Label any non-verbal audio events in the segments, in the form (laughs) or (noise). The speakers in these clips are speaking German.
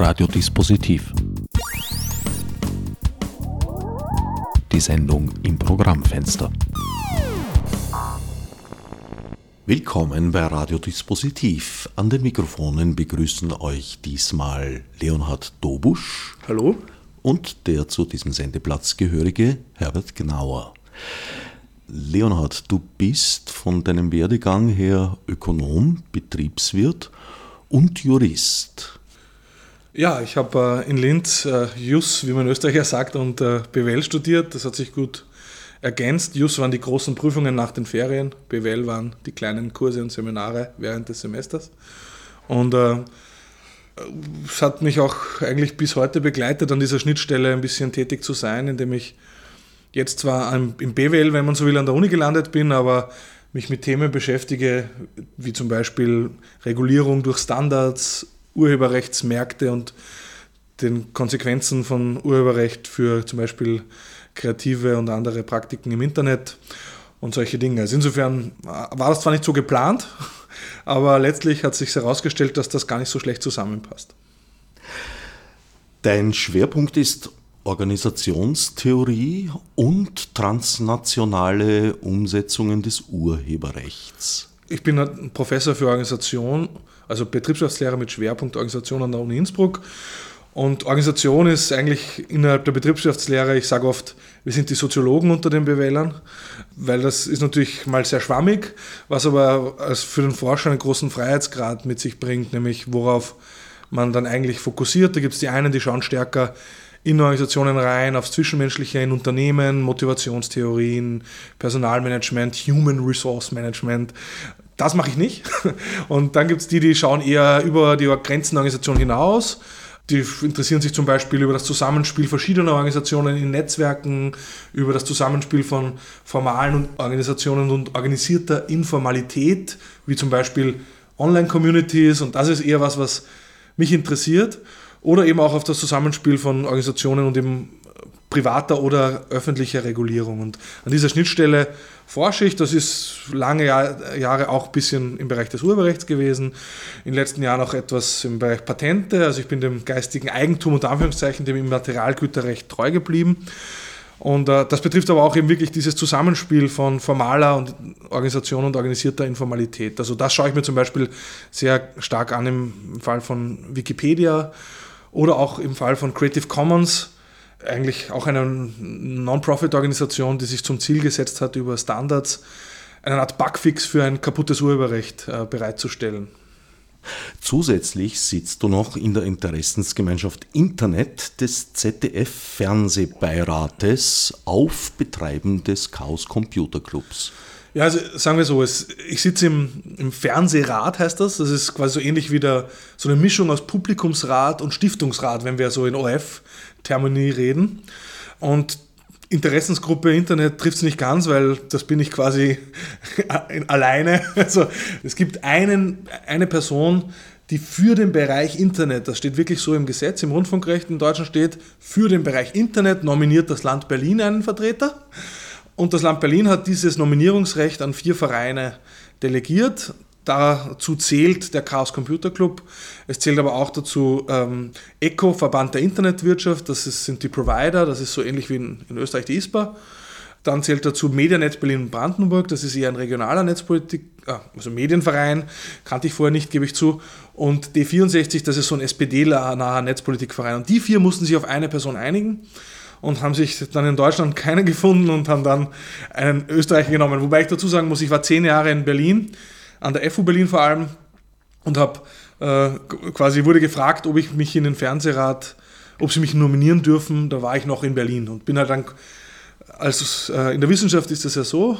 Radiodispositiv. Die Sendung im Programmfenster. Willkommen bei Radiodispositiv. An den Mikrofonen begrüßen euch diesmal Leonhard Dobusch. Hallo. Und der zu diesem Sendeplatz gehörige Herbert Gnauer. Leonhard, du bist von deinem Werdegang her Ökonom, Betriebswirt und Jurist. Ja, ich habe äh, in Linz äh, Jus, wie man in Österreich sagt, und äh, BWL studiert. Das hat sich gut ergänzt. Jus waren die großen Prüfungen nach den Ferien, BWL waren die kleinen Kurse und Seminare während des Semesters. Und äh, es hat mich auch eigentlich bis heute begleitet, an dieser Schnittstelle ein bisschen tätig zu sein, indem ich jetzt zwar im BWL, wenn man so will, an der Uni gelandet bin, aber mich mit Themen beschäftige, wie zum Beispiel Regulierung durch Standards, Urheberrechtsmärkte und den Konsequenzen von Urheberrecht für zum Beispiel kreative und andere Praktiken im Internet und solche Dinge. Also insofern war das zwar nicht so geplant, (laughs) aber letztlich hat sich herausgestellt, dass das gar nicht so schlecht zusammenpasst. Dein Schwerpunkt ist Organisationstheorie und transnationale Umsetzungen des Urheberrechts. Ich bin Professor für Organisation, also Betriebswirtschaftslehrer mit Schwerpunkt Organisation an der Uni Innsbruck. Und Organisation ist eigentlich innerhalb der Betriebswirtschaftslehre, ich sage oft, wir sind die Soziologen unter den BWLern, weil das ist natürlich mal sehr schwammig, was aber für den Forscher einen großen Freiheitsgrad mit sich bringt, nämlich worauf man dann eigentlich fokussiert. Da gibt es die einen, die schauen stärker in Organisationen rein, aufs Zwischenmenschliche in Unternehmen, Motivationstheorien, Personalmanagement, Human Resource Management. Das mache ich nicht. (laughs) Und dann gibt es die, die schauen eher über die Grenzen der Organisation hinaus. Die interessieren sich zum Beispiel über das Zusammenspiel verschiedener Organisationen in Netzwerken, über das Zusammenspiel von formalen Organisationen und organisierter Informalität, wie zum Beispiel Online-Communities. Und das ist eher was, was mich interessiert oder eben auch auf das Zusammenspiel von Organisationen und eben privater oder öffentlicher Regulierung. Und an dieser Schnittstelle forsche ich. Das ist lange Jahre auch ein bisschen im Bereich des Urheberrechts gewesen. In den letzten Jahren auch etwas im Bereich Patente. Also ich bin dem geistigen Eigentum und Anführungszeichen, dem Immaterialgüterrecht treu geblieben. Und äh, das betrifft aber auch eben wirklich dieses Zusammenspiel von formaler und Organisation und organisierter Informalität. Also das schaue ich mir zum Beispiel sehr stark an im Fall von Wikipedia oder auch im Fall von Creative Commons, eigentlich auch eine Non-Profit-Organisation, die sich zum Ziel gesetzt hat, über Standards eine Art Bugfix für ein kaputtes Urheberrecht äh, bereitzustellen. Zusätzlich sitzt du noch in der Interessensgemeinschaft Internet des ZDF-Fernsehbeirates auf Betreiben des Chaos Computer Clubs. Ja, also sagen wir so, es, ich sitze im, im Fernsehrat, heißt das. Das ist quasi so ähnlich wie der, so eine Mischung aus Publikumsrat und Stiftungsrat, wenn wir so in OF-Termini reden. Und Interessensgruppe Internet trifft es nicht ganz, weil das bin ich quasi (laughs) alleine. Also es gibt einen, eine Person, die für den Bereich Internet, das steht wirklich so im Gesetz, im Rundfunkrecht in Deutschland steht, für den Bereich Internet nominiert das Land Berlin einen Vertreter. Und das Land Berlin hat dieses Nominierungsrecht an vier Vereine delegiert. Dazu zählt der Chaos Computer Club. Es zählt aber auch dazu ähm, ECO, Verband der Internetwirtschaft. Das ist, sind die Provider. Das ist so ähnlich wie in, in Österreich die ISPA. Dann zählt dazu Medianet Berlin Brandenburg. Das ist eher ein regionaler Netzpolitik, ah, also Medienverein. Kannte ich vorher nicht, gebe ich zu. Und D64, das ist so ein SPD-naher Netzpolitikverein. Und die vier mussten sich auf eine Person einigen und haben sich dann in Deutschland keiner gefunden und haben dann einen Österreicher genommen. Wobei ich dazu sagen muss, ich war zehn Jahre in Berlin, an der FU Berlin vor allem, und habe äh, quasi wurde gefragt, ob ich mich in den Fernsehrat, ob sie mich nominieren dürfen. Da war ich noch in Berlin und bin halt dann, also äh, in der Wissenschaft ist das ja so,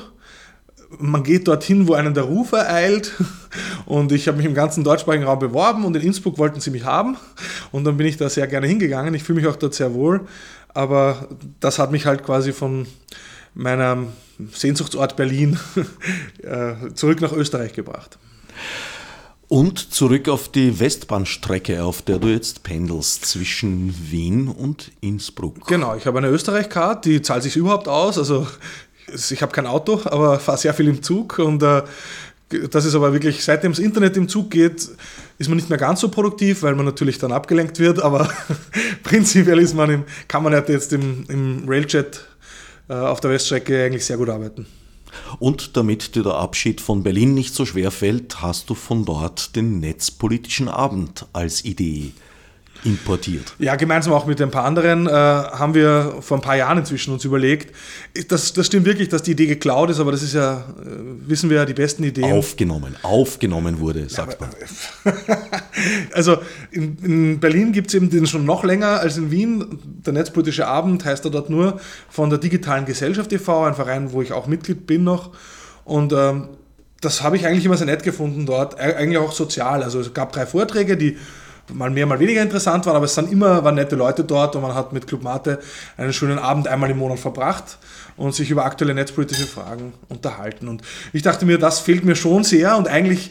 man geht dorthin, wo einen der Ruf ereilt. (laughs) Und ich habe mich im ganzen deutschsprachigen Raum beworben und in Innsbruck wollten sie mich haben. Und dann bin ich da sehr gerne hingegangen. Ich fühle mich auch dort sehr wohl aber das hat mich halt quasi von meinem Sehnsuchtsort Berlin (laughs) äh, zurück nach Österreich gebracht. Und zurück auf die Westbahnstrecke, auf der du jetzt pendelst, zwischen Wien und Innsbruck. Genau, ich habe eine Österreich-Card, die zahlt sich überhaupt aus. Also ich habe kein Auto, aber fahre sehr viel im Zug und äh, das ist aber wirklich, seitdem das Internet im Zug geht, ist man nicht mehr ganz so produktiv, weil man natürlich dann abgelenkt wird, aber (laughs) prinzipiell ist man im, kann man jetzt im, im Railjet äh, auf der Weststrecke eigentlich sehr gut arbeiten. Und damit dir der Abschied von Berlin nicht so schwer fällt, hast du von dort den Netzpolitischen Abend als Idee importiert. Ja, gemeinsam auch mit ein paar anderen äh, haben wir vor ein paar Jahren inzwischen uns überlegt. Das, das stimmt wirklich, dass die Idee geklaut ist, aber das ist ja, äh, wissen wir ja, die besten Ideen. Aufgenommen, aufgenommen wurde, sagt man. (laughs) also in, in Berlin gibt es eben den schon noch länger als in Wien. Der Netzpolitische Abend heißt er dort nur von der Digitalen Gesellschaft e.V., ein Verein, wo ich auch Mitglied bin noch. Und ähm, das habe ich eigentlich immer sehr nett gefunden dort, eigentlich auch sozial. Also es gab drei Vorträge, die mal mehr, mal weniger interessant waren, aber es sind immer waren nette Leute dort und man hat mit Club Mate einen schönen Abend einmal im Monat verbracht und sich über aktuelle netzpolitische Fragen unterhalten. Und ich dachte mir, das fehlt mir schon sehr und eigentlich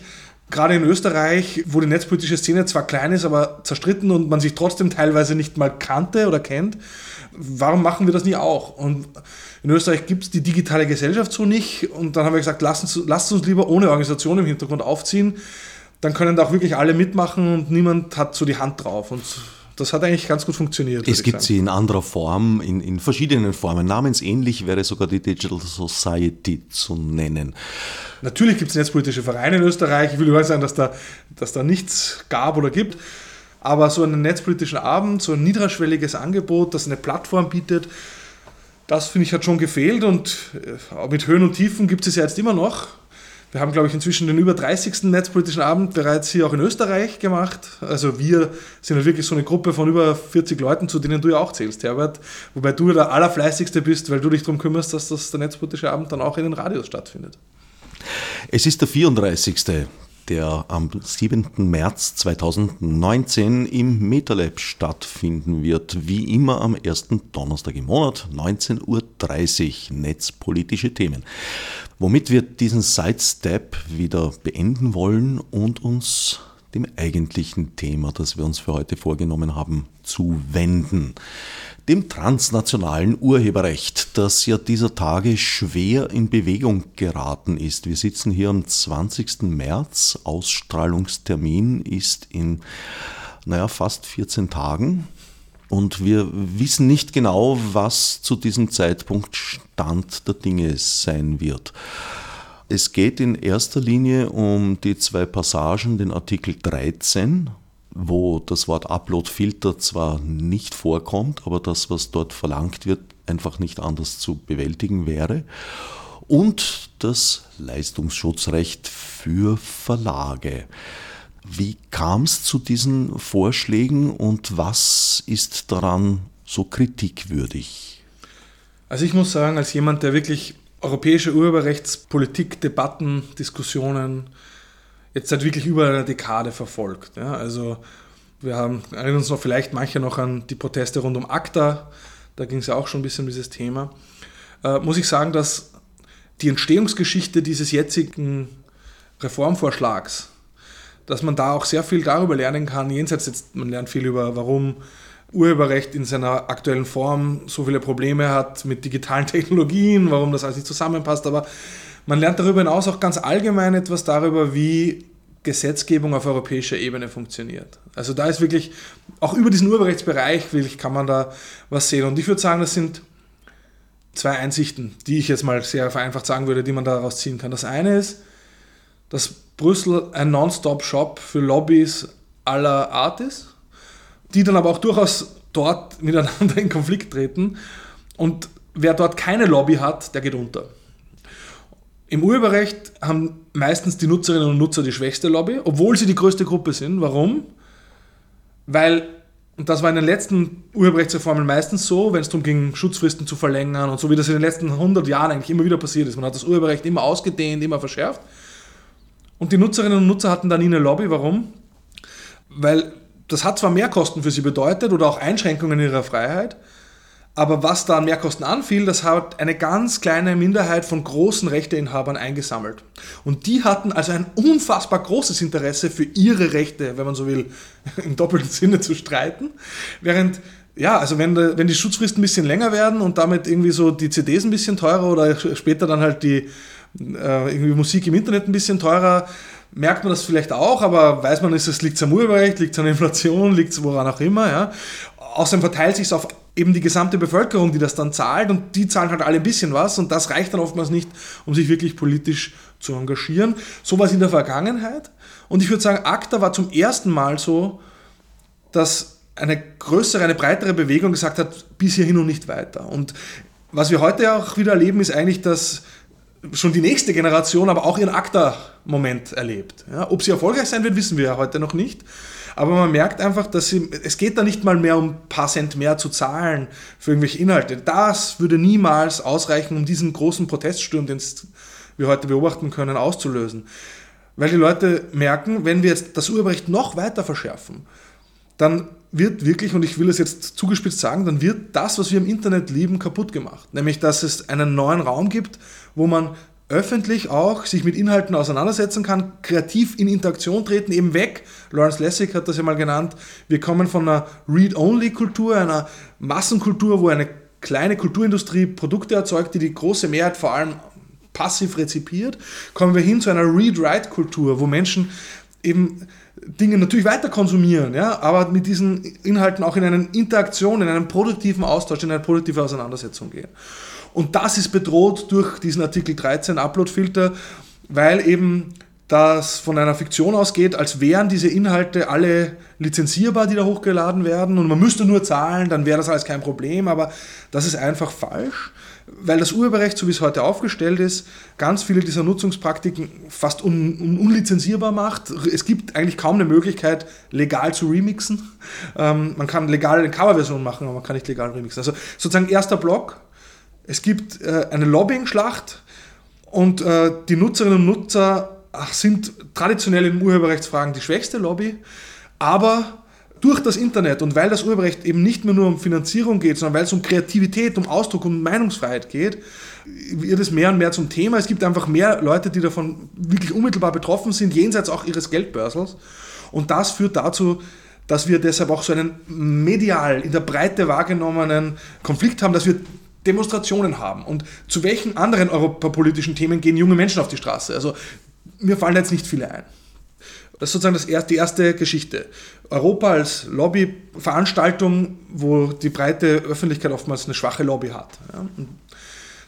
gerade in Österreich, wo die netzpolitische Szene zwar klein ist, aber zerstritten und man sich trotzdem teilweise nicht mal kannte oder kennt, warum machen wir das nie auch? Und in Österreich gibt es die digitale Gesellschaft so nicht und dann haben wir gesagt, lasst uns, lasst uns lieber ohne Organisation im Hintergrund aufziehen dann können da auch wirklich alle mitmachen und niemand hat so die Hand drauf. Und das hat eigentlich ganz gut funktioniert. Es gibt sie in anderer Form, in, in verschiedenen Formen. Namensähnlich wäre sogar die Digital Society zu nennen. Natürlich gibt es netzpolitische Vereine in Österreich. Ich will überhaupt sagen, dass da, dass da nichts gab oder gibt. Aber so einen netzpolitischen Abend, so ein niedrigschwelliges Angebot, das eine Plattform bietet, das finde ich hat schon gefehlt. Und äh, mit Höhen und Tiefen gibt es ja jetzt immer noch. Wir haben, glaube ich, inzwischen den über 30. Netzpolitischen Abend bereits hier auch in Österreich gemacht. Also wir sind ja wirklich so eine Gruppe von über 40 Leuten, zu denen du ja auch zählst, Herbert. Wobei du der Allerfleißigste bist, weil du dich darum kümmerst, dass das der Netzpolitische Abend dann auch in den Radios stattfindet. Es ist der 34 der am 7. März 2019 im MetaLab stattfinden wird. Wie immer am ersten Donnerstag im Monat, 19.30 Uhr, netzpolitische Themen. Womit wir diesen Sidestep wieder beenden wollen und uns dem eigentlichen Thema, das wir uns für heute vorgenommen haben, zuwenden dem transnationalen Urheberrecht, das ja dieser Tage schwer in Bewegung geraten ist. Wir sitzen hier am 20. März, Ausstrahlungstermin ist in naja, fast 14 Tagen. Und wir wissen nicht genau, was zu diesem Zeitpunkt Stand der Dinge sein wird. Es geht in erster Linie um die zwei Passagen, den Artikel 13 wo das Wort Upload-Filter zwar nicht vorkommt, aber das, was dort verlangt wird, einfach nicht anders zu bewältigen wäre. Und das Leistungsschutzrecht für Verlage. Wie kam es zu diesen Vorschlägen und was ist daran so kritikwürdig? Also ich muss sagen, als jemand, der wirklich europäische Urheberrechtspolitik, Debatten, Diskussionen jetzt seit wirklich über einer Dekade verfolgt. Ja, also wir haben, erinnern uns noch vielleicht manche noch an die Proteste rund um ACTA, da ging es ja auch schon ein bisschen um dieses Thema. Äh, muss ich sagen, dass die Entstehungsgeschichte dieses jetzigen Reformvorschlags, dass man da auch sehr viel darüber lernen kann, jenseits jetzt, man lernt viel über, warum Urheberrecht in seiner aktuellen Form so viele Probleme hat mit digitalen (laughs) Technologien, warum das alles nicht zusammenpasst, aber man lernt darüber hinaus auch ganz allgemein etwas darüber, wie Gesetzgebung auf europäischer Ebene funktioniert. Also da ist wirklich, auch über diesen Urheberrechtsbereich wirklich kann man da was sehen. Und ich würde sagen, das sind zwei Einsichten, die ich jetzt mal sehr vereinfacht sagen würde, die man daraus ziehen kann. Das eine ist, dass Brüssel ein Non-Stop-Shop für Lobbys aller Art ist, die dann aber auch durchaus dort (laughs) miteinander in Konflikt treten. Und wer dort keine Lobby hat, der geht unter. Im Urheberrecht haben meistens die Nutzerinnen und Nutzer die schwächste Lobby, obwohl sie die größte Gruppe sind. Warum? Weil, und das war in den letzten Urheberrechtsreformen meistens so, wenn es darum ging, Schutzfristen zu verlängern und so wie das in den letzten 100 Jahren eigentlich immer wieder passiert ist. Man hat das Urheberrecht immer ausgedehnt, immer verschärft. Und die Nutzerinnen und Nutzer hatten da nie eine Lobby. Warum? Weil das hat zwar Mehrkosten für sie bedeutet oder auch Einschränkungen in ihrer Freiheit, aber was da an Mehrkosten anfiel, das hat eine ganz kleine Minderheit von großen Rechteinhabern eingesammelt. Und die hatten also ein unfassbar großes Interesse für ihre Rechte, wenn man so will, (laughs) im doppelten Sinne zu streiten. Während, ja, also wenn, wenn die Schutzfristen ein bisschen länger werden und damit irgendwie so die CDs ein bisschen teurer oder später dann halt die äh, irgendwie Musik im Internet ein bisschen teurer, merkt man das vielleicht auch, aber weiß man, ist es liegt am Urheberrecht, liegt es an Inflation, liegt es woran auch immer. Ja. Außerdem verteilt sich es auf eben die gesamte Bevölkerung, die das dann zahlt und die zahlen halt alle ein bisschen was und das reicht dann oftmals nicht, um sich wirklich politisch zu engagieren. So war es in der Vergangenheit und ich würde sagen, ACTA war zum ersten Mal so, dass eine größere, eine breitere Bewegung gesagt hat, bis hierhin und nicht weiter. Und was wir heute auch wieder erleben, ist eigentlich, dass schon die nächste Generation aber auch ihren ACTA-Moment erlebt. Ja, ob sie erfolgreich sein wird, wissen wir ja heute noch nicht. Aber man merkt einfach, dass sie, es geht da nicht mal mehr um ein paar Cent mehr zu zahlen für irgendwelche Inhalte. Das würde niemals ausreichen, um diesen großen Proteststurm, den wir heute beobachten können, auszulösen. Weil die Leute merken, wenn wir jetzt das Urheberrecht noch weiter verschärfen, dann wird wirklich, und ich will es jetzt zugespitzt sagen, dann wird das, was wir im Internet lieben, kaputt gemacht. Nämlich, dass es einen neuen Raum gibt, wo man öffentlich auch sich mit Inhalten auseinandersetzen kann, kreativ in Interaktion treten, eben weg. Lawrence Lessig hat das ja mal genannt. Wir kommen von einer Read-Only-Kultur, einer Massenkultur, wo eine kleine Kulturindustrie Produkte erzeugt, die die große Mehrheit vor allem passiv rezipiert, kommen wir hin zu einer Read-Write-Kultur, wo Menschen eben Dinge natürlich weiter konsumieren, ja, aber mit diesen Inhalten auch in eine Interaktion, in einen produktiven Austausch, in eine produktive Auseinandersetzung gehen. Und das ist bedroht durch diesen Artikel 13 Upload-Filter, weil eben das von einer Fiktion ausgeht, als wären diese Inhalte alle lizenzierbar, die da hochgeladen werden und man müsste nur zahlen, dann wäre das alles kein Problem, aber das ist einfach falsch, weil das Urheberrecht, so wie es heute aufgestellt ist, ganz viele dieser Nutzungspraktiken fast un un unlizenzierbar macht. Es gibt eigentlich kaum eine Möglichkeit, legal zu remixen. Ähm, man kann legal eine Coverversion machen, aber man kann nicht legal remixen. Also sozusagen erster Block, es gibt äh, eine Lobbying-Schlacht und äh, die Nutzerinnen und Nutzer ach, sind traditionell in Urheberrechtsfragen die schwächste Lobby, aber durch das Internet und weil das Urheberrecht eben nicht mehr nur um Finanzierung geht, sondern weil es um Kreativität, um Ausdruck, um Meinungsfreiheit geht, wird es mehr und mehr zum Thema. Es gibt einfach mehr Leute, die davon wirklich unmittelbar betroffen sind, jenseits auch ihres Geldbörsels. Und das führt dazu, dass wir deshalb auch so einen medial in der Breite wahrgenommenen Konflikt haben, dass wir Demonstrationen haben. Und zu welchen anderen europapolitischen Themen gehen junge Menschen auf die Straße? Also mir fallen jetzt nicht viele ein. Das ist sozusagen das erste, die erste Geschichte. Europa als Lobbyveranstaltung, wo die breite Öffentlichkeit oftmals eine schwache Lobby hat.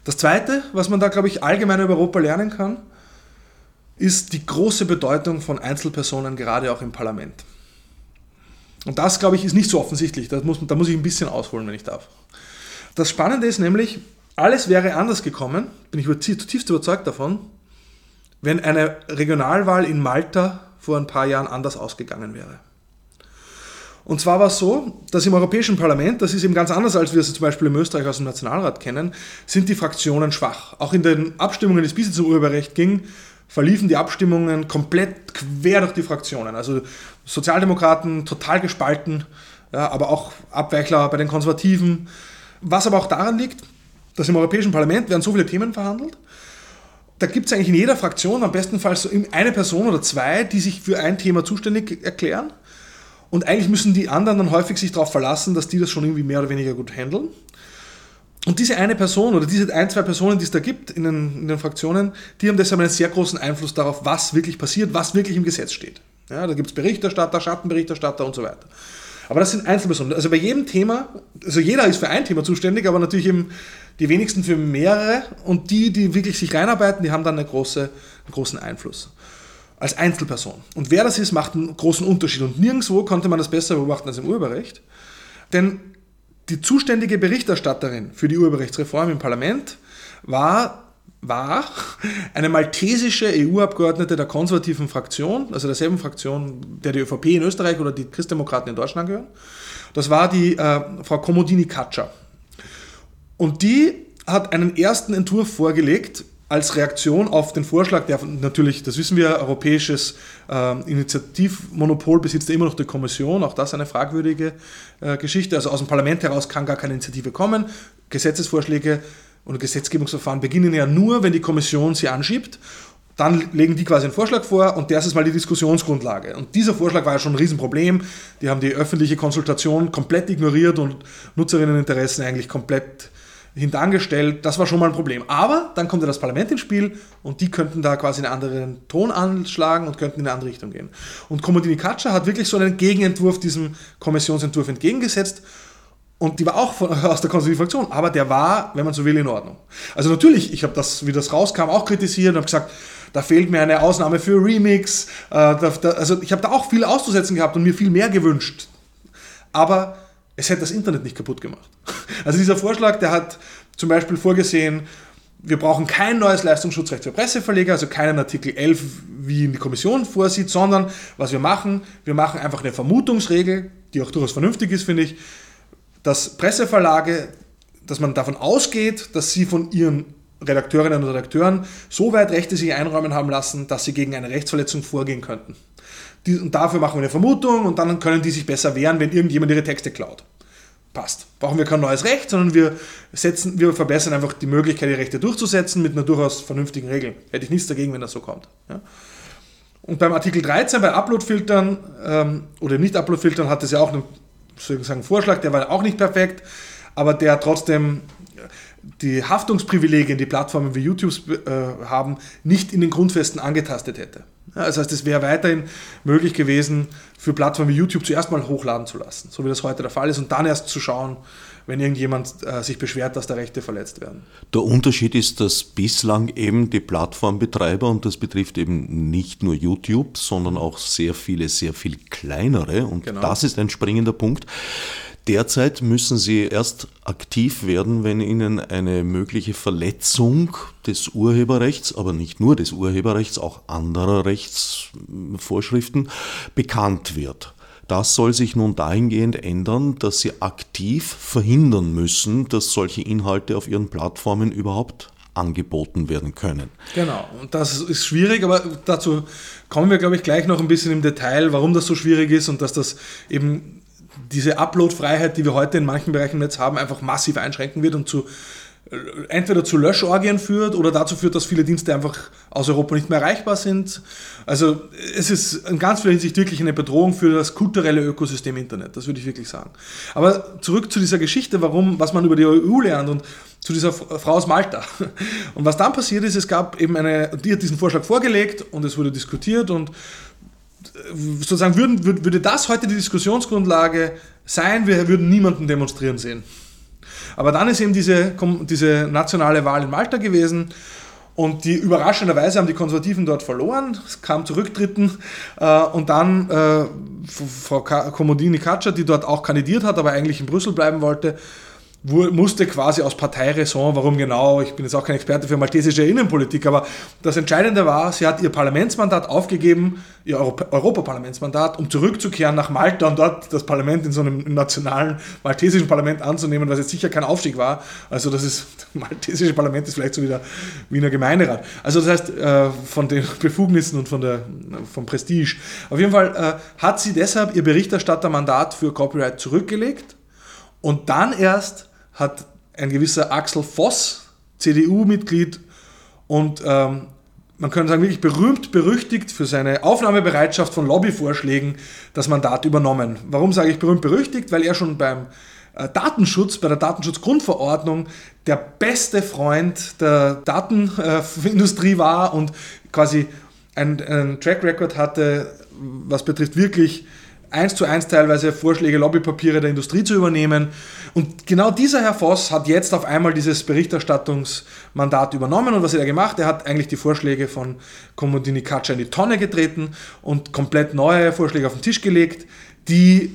Das zweite, was man da, glaube ich, allgemein über Europa lernen kann, ist die große Bedeutung von Einzelpersonen, gerade auch im Parlament. Und das, glaube ich, ist nicht so offensichtlich. Das muss, da muss ich ein bisschen ausholen, wenn ich darf. Das Spannende ist nämlich, alles wäre anders gekommen, bin ich zutiefst überzeugt davon, wenn eine Regionalwahl in Malta vor ein paar Jahren anders ausgegangen wäre. Und zwar war es so, dass im Europäischen Parlament, das ist eben ganz anders, als wir es zum Beispiel in Österreich aus dem Nationalrat kennen, sind die Fraktionen schwach. Auch in den Abstimmungen, die es bisher zum Urheberrecht ging, verliefen die Abstimmungen komplett quer durch die Fraktionen. Also Sozialdemokraten total gespalten, ja, aber auch Abweichler bei den Konservativen, was aber auch daran liegt, dass im Europäischen Parlament werden so viele Themen verhandelt. Da gibt es eigentlich in jeder Fraktion am besten so eine Person oder zwei, die sich für ein Thema zuständig erklären. Und eigentlich müssen die anderen dann häufig sich darauf verlassen, dass die das schon irgendwie mehr oder weniger gut handeln. Und diese eine Person oder diese ein, zwei Personen, die es da gibt in den, in den Fraktionen, die haben deshalb einen sehr großen Einfluss darauf, was wirklich passiert, was wirklich im Gesetz steht. Ja, da gibt es Berichterstatter, Schattenberichterstatter und so weiter. Aber das sind Einzelpersonen. Also bei jedem Thema, also jeder ist für ein Thema zuständig, aber natürlich eben die wenigsten für mehrere und die, die wirklich sich reinarbeiten, die haben dann eine große, einen großen Einfluss. Als Einzelperson. Und wer das ist, macht einen großen Unterschied. Und nirgendwo konnte man das besser beobachten als im Urheberrecht. Denn die zuständige Berichterstatterin für die Urheberrechtsreform im Parlament war war eine maltesische EU-Abgeordnete der konservativen Fraktion, also derselben Fraktion, der die ÖVP in Österreich oder die Christdemokraten in Deutschland gehören. Das war die äh, Frau Komodini Katscher. Und die hat einen ersten Entwurf vorgelegt als Reaktion auf den Vorschlag, der natürlich, das wissen wir, europäisches äh, Initiativmonopol besitzt immer noch die Kommission, auch das eine fragwürdige äh, Geschichte. Also aus dem Parlament heraus kann gar keine Initiative kommen. Gesetzesvorschläge und Gesetzgebungsverfahren beginnen ja nur, wenn die Kommission sie anschiebt. Dann legen die quasi einen Vorschlag vor und das ist mal die Diskussionsgrundlage. Und dieser Vorschlag war ja schon ein Riesenproblem. Die haben die öffentliche Konsultation komplett ignoriert und Nutzerinneninteressen eigentlich komplett hintangestellt. Das war schon mal ein Problem. Aber dann kommt ja das Parlament ins Spiel und die könnten da quasi einen anderen Ton anschlagen und könnten in eine andere Richtung gehen. Und Komodini Katscha hat wirklich so einen Gegenentwurf diesem Kommissionsentwurf entgegengesetzt. Und die war auch von, (laughs) aus der konservativen Fraktion, aber der war, wenn man so will, in Ordnung. Also natürlich, ich habe das, wie das rauskam, auch kritisiert und habe gesagt, da fehlt mir eine Ausnahme für Remix. Äh, da, da, also ich habe da auch viel auszusetzen gehabt und mir viel mehr gewünscht. Aber es hätte das Internet nicht kaputt gemacht. (laughs) Also dieser Vorschlag, der hat zum Beispiel vorgesehen, wir brauchen kein neues Leistungsschutzrecht für Presseverleger, also keinen Artikel 11, wie in die Kommission vorsieht, sondern was wir machen, wir machen einfach eine Vermutungsregel, die auch durchaus vernünftig ist, finde ich, dass Presseverlage, dass man davon ausgeht, dass sie von ihren Redakteurinnen und Redakteuren so weit Rechte sich einräumen haben lassen, dass sie gegen eine Rechtsverletzung vorgehen könnten. und dafür machen wir eine Vermutung und dann können die sich besser wehren, wenn irgendjemand ihre Texte klaut. Passt. Brauchen wir kein neues Recht, sondern wir, setzen, wir verbessern einfach die Möglichkeit, die Rechte durchzusetzen mit einer durchaus vernünftigen Regel. Hätte ich nichts dagegen, wenn das so kommt. Ja. Und beim Artikel 13, bei Uploadfiltern ähm, oder Nicht-Uploadfiltern, hat es ja auch einen, sozusagen, Vorschlag, der war auch nicht perfekt, aber der trotzdem die Haftungsprivilegien, die Plattformen wie YouTube äh, haben, nicht in den Grundfesten angetastet hätte. Ja, das heißt, es wäre weiterhin möglich gewesen, für Plattformen wie YouTube zuerst mal hochladen zu lassen, so wie das heute der Fall ist, und dann erst zu schauen, wenn irgendjemand äh, sich beschwert, dass da Rechte verletzt werden. Der Unterschied ist, dass bislang eben die Plattformbetreiber, und das betrifft eben nicht nur YouTube, sondern auch sehr viele, sehr viel kleinere, und genau. das ist ein springender Punkt, Derzeit müssen sie erst aktiv werden, wenn ihnen eine mögliche Verletzung des Urheberrechts, aber nicht nur des Urheberrechts, auch anderer Rechtsvorschriften bekannt wird. Das soll sich nun dahingehend ändern, dass sie aktiv verhindern müssen, dass solche Inhalte auf ihren Plattformen überhaupt angeboten werden können. Genau, und das ist schwierig, aber dazu kommen wir, glaube ich, gleich noch ein bisschen im Detail, warum das so schwierig ist und dass das eben diese Upload-Freiheit, die wir heute in manchen Bereichen im Netz haben, einfach massiv einschränken wird und zu entweder zu Löschorgien führt oder dazu führt, dass viele Dienste einfach aus Europa nicht mehr erreichbar sind. Also es ist in ganz vieler Hinsicht wirklich eine Bedrohung für das kulturelle Ökosystem Internet, das würde ich wirklich sagen. Aber zurück zu dieser Geschichte, warum, was man über die EU lernt und zu dieser Frau aus Malta. (laughs) Und was dann passiert ist, es gab eben eine, die hat diesen Vorschlag vorgelegt und es wurde diskutiert und sozusagen würden, würde das heute die Diskussionsgrundlage sein, wir würden niemanden demonstrieren sehen. Aber dann ist eben diese, diese nationale Wahl in Malta gewesen und die überraschenderweise haben die Konservativen dort verloren. Es kam zu Rücktritten äh, und dann äh, Frau Komodini Katscher, die dort auch kandidiert hat, aber eigentlich in Brüssel bleiben wollte, musste quasi aus Parteiräson, warum genau, ich bin jetzt auch kein Experte für maltesische Innenpolitik, aber das Entscheidende war, sie hat ihr Parlamentsmandat aufgegeben, ihr Europaparlamentsmandat, um zurückzukehren nach Malta und dort das Parlament in so einem nationalen maltesischen Parlament anzunehmen, was jetzt sicher kein Aufstieg war. Also das ist, (laughs) das maltesische Parlament ist vielleicht so wie der Wiener Gemeinderat. Also das heißt, äh, von den Befugnissen und von der, vom Prestige. Auf jeden Fall äh, hat sie deshalb ihr Berichterstattermandat für Copyright zurückgelegt und dann erst hat ein gewisser Axel Voss, CDU-Mitglied und ähm, man könnte sagen, wirklich berühmt, berüchtigt für seine Aufnahmebereitschaft von Lobbyvorschlägen das Mandat übernommen. Warum sage ich berühmt, berüchtigt? Weil er schon beim äh, Datenschutz, bei der Datenschutzgrundverordnung der beste Freund der Datenindustrie (laughs) war und quasi einen Track Record hatte, was betrifft wirklich eins zu eins teilweise Vorschläge, Lobbypapiere der Industrie zu übernehmen. Und genau dieser Herr Voss hat jetzt auf einmal dieses Berichterstattungsmandat übernommen. Und was hat er gemacht? Er hat eigentlich die Vorschläge von Komodini Katscha in die Tonne getreten und komplett neue Vorschläge auf den Tisch gelegt, die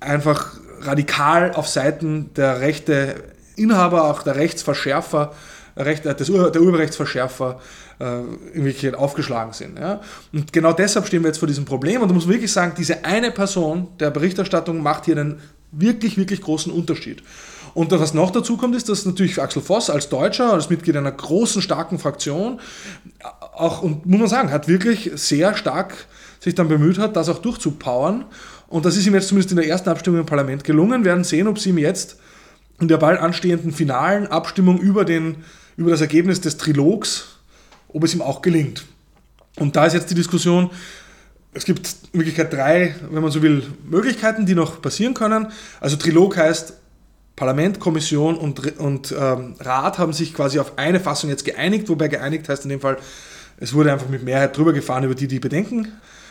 einfach radikal auf Seiten der Rechteinhaber, auch der Rechtsverschärfer, der Urheberrechtsverschärfer äh, irgendwie aufgeschlagen sind. Ja? Und genau deshalb stehen wir jetzt vor diesem Problem und da muss man wirklich sagen, diese eine Person der Berichterstattung macht hier einen wirklich, wirklich großen Unterschied. Und was noch dazu kommt, ist, dass natürlich Axel Voss als Deutscher, als Mitglied einer großen, starken Fraktion, auch, und muss man sagen, hat wirklich sehr stark sich dann bemüht hat, das auch durchzupowern. Und das ist ihm jetzt zumindest in der ersten Abstimmung im Parlament gelungen. Wir werden sehen, ob sie ihm jetzt in der bald anstehenden finalen Abstimmung über, den, über das Ergebnis des Trilogs, ob es ihm auch gelingt. Und da ist jetzt die Diskussion, es gibt in Wirklichkeit drei, wenn man so will, Möglichkeiten, die noch passieren können. Also Trilog heißt Parlament, Kommission und, und ähm, Rat haben sich quasi auf eine Fassung jetzt geeinigt, wobei geeinigt heißt in dem Fall, es wurde einfach mit Mehrheit drüber gefahren, über die die Bedenken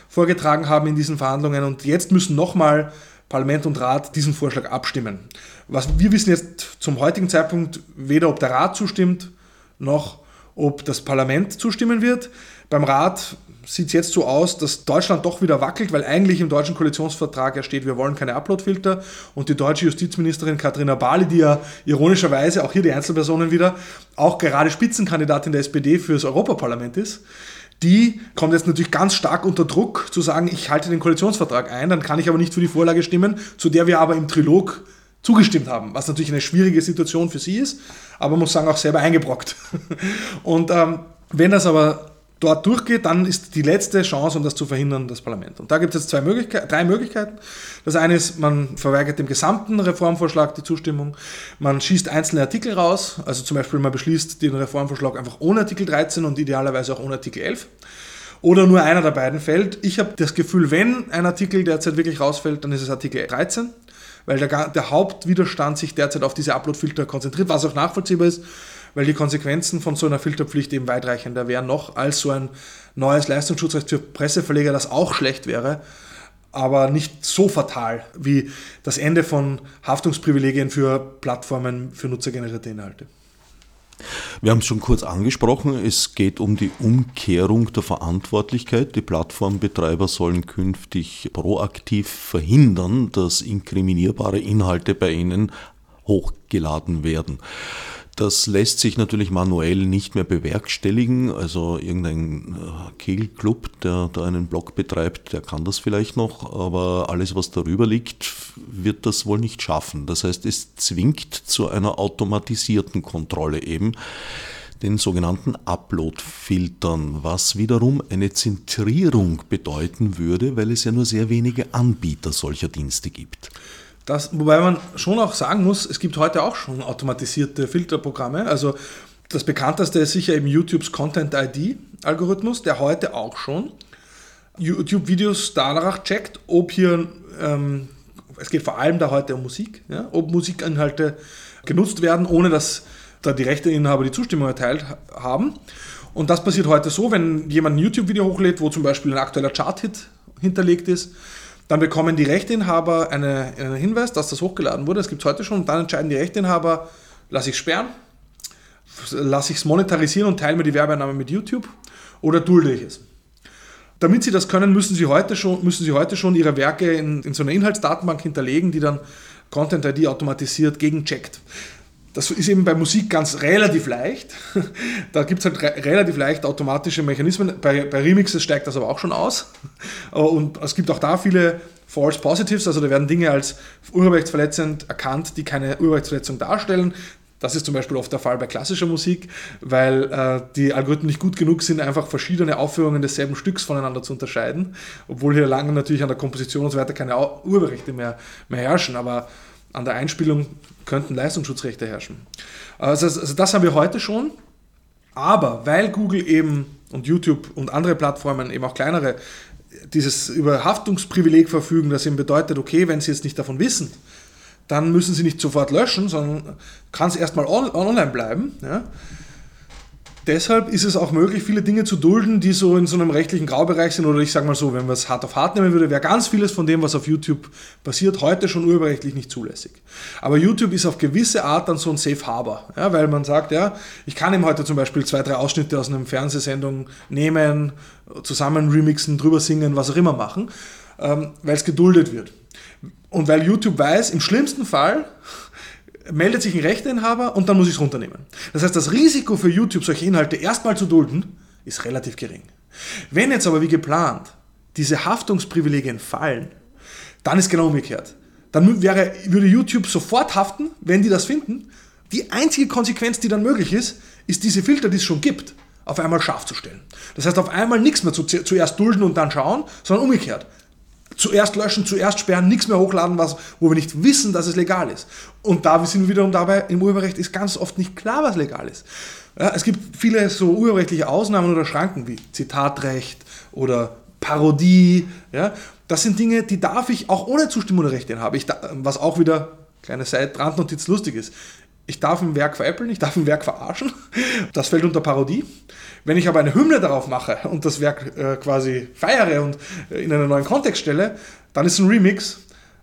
vorgetragen haben in diesen Verhandlungen und jetzt müssen nochmal Parlament und Rat diesen Vorschlag abstimmen. Was wir wissen jetzt zum heutigen Zeitpunkt weder, ob der Rat zustimmt, noch ob das Parlament zustimmen wird. Beim Rat sieht es jetzt so aus, dass Deutschland doch wieder wackelt, weil eigentlich im deutschen Koalitionsvertrag ja steht, wir wollen keine Uploadfilter. Und die deutsche Justizministerin Katharina Bali, die ja ironischerweise, auch hier die Einzelpersonen wieder, auch gerade Spitzenkandidatin der SPD fürs Europaparlament ist, die kommt jetzt natürlich ganz stark unter Druck zu sagen, ich halte den Koalitionsvertrag ein, dann kann ich aber nicht für die Vorlage stimmen, zu der wir aber im Trilog zugestimmt haben, was natürlich eine schwierige Situation für sie ist, aber man muss sagen, auch selber eingebrockt. (laughs) Und ähm, wenn das aber dort durchgeht, dann ist die letzte Chance, um das zu verhindern, das Parlament. Und da gibt es jetzt zwei Möglichkeiten, drei Möglichkeiten. Das eine ist, man verweigert dem gesamten Reformvorschlag die Zustimmung, man schießt einzelne Artikel raus, also zum Beispiel man beschließt den Reformvorschlag einfach ohne Artikel 13 und idealerweise auch ohne Artikel 11. Oder nur einer der beiden fällt. Ich habe das Gefühl, wenn ein Artikel derzeit wirklich rausfällt, dann ist es Artikel 13 weil der, der, Hauptwiderstand sich derzeit auf diese Uploadfilter konzentriert, was auch nachvollziehbar ist, weil die Konsequenzen von so einer Filterpflicht eben weitreichender wären noch als so ein neues Leistungsschutzrecht für Presseverleger, das auch schlecht wäre, aber nicht so fatal wie das Ende von Haftungsprivilegien für Plattformen für nutzergenerierte Inhalte. Wir haben es schon kurz angesprochen, es geht um die Umkehrung der Verantwortlichkeit. Die Plattformbetreiber sollen künftig proaktiv verhindern, dass inkriminierbare Inhalte bei ihnen hochgeladen werden. Das lässt sich natürlich manuell nicht mehr bewerkstelligen. Also irgendein äh, Kegelclub, der da einen Blog betreibt, der kann das vielleicht noch, aber alles, was darüber liegt, wird das wohl nicht schaffen. Das heißt, es zwingt zu einer automatisierten Kontrolle eben den sogenannten Upload-Filtern, was wiederum eine Zentrierung bedeuten würde, weil es ja nur sehr wenige Anbieter solcher Dienste gibt. Das, wobei man schon auch sagen muss, es gibt heute auch schon automatisierte Filterprogramme. Also das bekannteste ist sicher eben YouTubes Content ID Algorithmus, der heute auch schon YouTube-Videos danach checkt, ob hier, ähm, es geht vor allem da heute um Musik, ja, ob Musikinhalte genutzt werden, ohne dass da die Rechteinhaber die Zustimmung erteilt haben. Und das passiert heute so, wenn jemand ein YouTube-Video hochlädt, wo zum Beispiel ein aktueller Chart-Hit hinterlegt ist, dann bekommen die Rechteinhaber eine, einen Hinweis, dass das hochgeladen wurde. Das gibt es heute schon. Und dann entscheiden die Rechteinhaber, lasse ich sperren, lasse ich es monetarisieren und teile mir die Werbeeinnahme mit YouTube oder dulde ich es. Damit sie das können, müssen sie heute schon, müssen sie heute schon ihre Werke in, in so einer Inhaltsdatenbank hinterlegen, die dann Content ID automatisiert gegencheckt. Das ist eben bei Musik ganz relativ leicht. Da gibt es halt re relativ leicht automatische Mechanismen. Bei, bei Remixes steigt das aber auch schon aus. Und es gibt auch da viele False Positives, also da werden Dinge als urheberrechtsverletzend erkannt, die keine Urheberrechtsverletzung darstellen. Das ist zum Beispiel oft der Fall bei klassischer Musik, weil äh, die Algorithmen nicht gut genug sind, einfach verschiedene Aufführungen desselben Stücks voneinander zu unterscheiden, obwohl hier lange natürlich an der Komposition und so weiter keine Urheberrechte mehr, mehr herrschen. Aber an der Einspielung könnten Leistungsschutzrechte herrschen. Also, also das haben wir heute schon. Aber weil Google eben und YouTube und andere Plattformen, eben auch kleinere, dieses über Haftungsprivileg verfügen, das eben bedeutet, okay, wenn sie jetzt nicht davon wissen, dann müssen sie nicht sofort löschen, sondern kann es erstmal on online bleiben. Ja? Deshalb ist es auch möglich, viele Dinge zu dulden, die so in so einem rechtlichen Graubereich sind. Oder ich sage mal so, wenn man es hart auf hart nehmen würde, wäre ganz vieles von dem, was auf YouTube passiert, heute schon urheberrechtlich nicht zulässig. Aber YouTube ist auf gewisse Art dann so ein Safe Harbor, ja, weil man sagt, ja, ich kann ihm heute zum Beispiel zwei, drei Ausschnitte aus einer Fernsehsendung nehmen, zusammen remixen, drüber singen, was auch immer machen, ähm, weil es geduldet wird. Und weil YouTube weiß, im schlimmsten Fall meldet sich ein Rechteinhaber und dann muss ich es runternehmen. Das heißt, das Risiko für YouTube, solche Inhalte erstmal zu dulden, ist relativ gering. Wenn jetzt aber wie geplant diese Haftungsprivilegien fallen, dann ist genau umgekehrt. Dann wäre, würde YouTube sofort haften, wenn die das finden. Die einzige Konsequenz, die dann möglich ist, ist diese Filter, die es schon gibt, auf einmal scharf zu stellen. Das heißt, auf einmal nichts mehr zu, zuerst dulden und dann schauen, sondern umgekehrt zuerst löschen, zuerst sperren, nichts mehr hochladen, was, wo wir nicht wissen, dass es legal ist. Und da sind wir wiederum dabei, im Urheberrecht ist ganz oft nicht klar, was legal ist. Ja, es gibt viele so urheberrechtliche Ausnahmen oder Schranken wie Zitatrecht oder Parodie. Ja, das sind Dinge, die darf ich auch ohne Zustimmung der Rechte haben. Ich, was auch wieder kleine Randnotiz lustig ist. Ich darf ein Werk veräppeln, ich darf ein Werk verarschen. Das fällt unter Parodie. Wenn ich aber eine Hymne darauf mache und das Werk äh, quasi feiere und äh, in einen neuen Kontext stelle, dann ist ein Remix,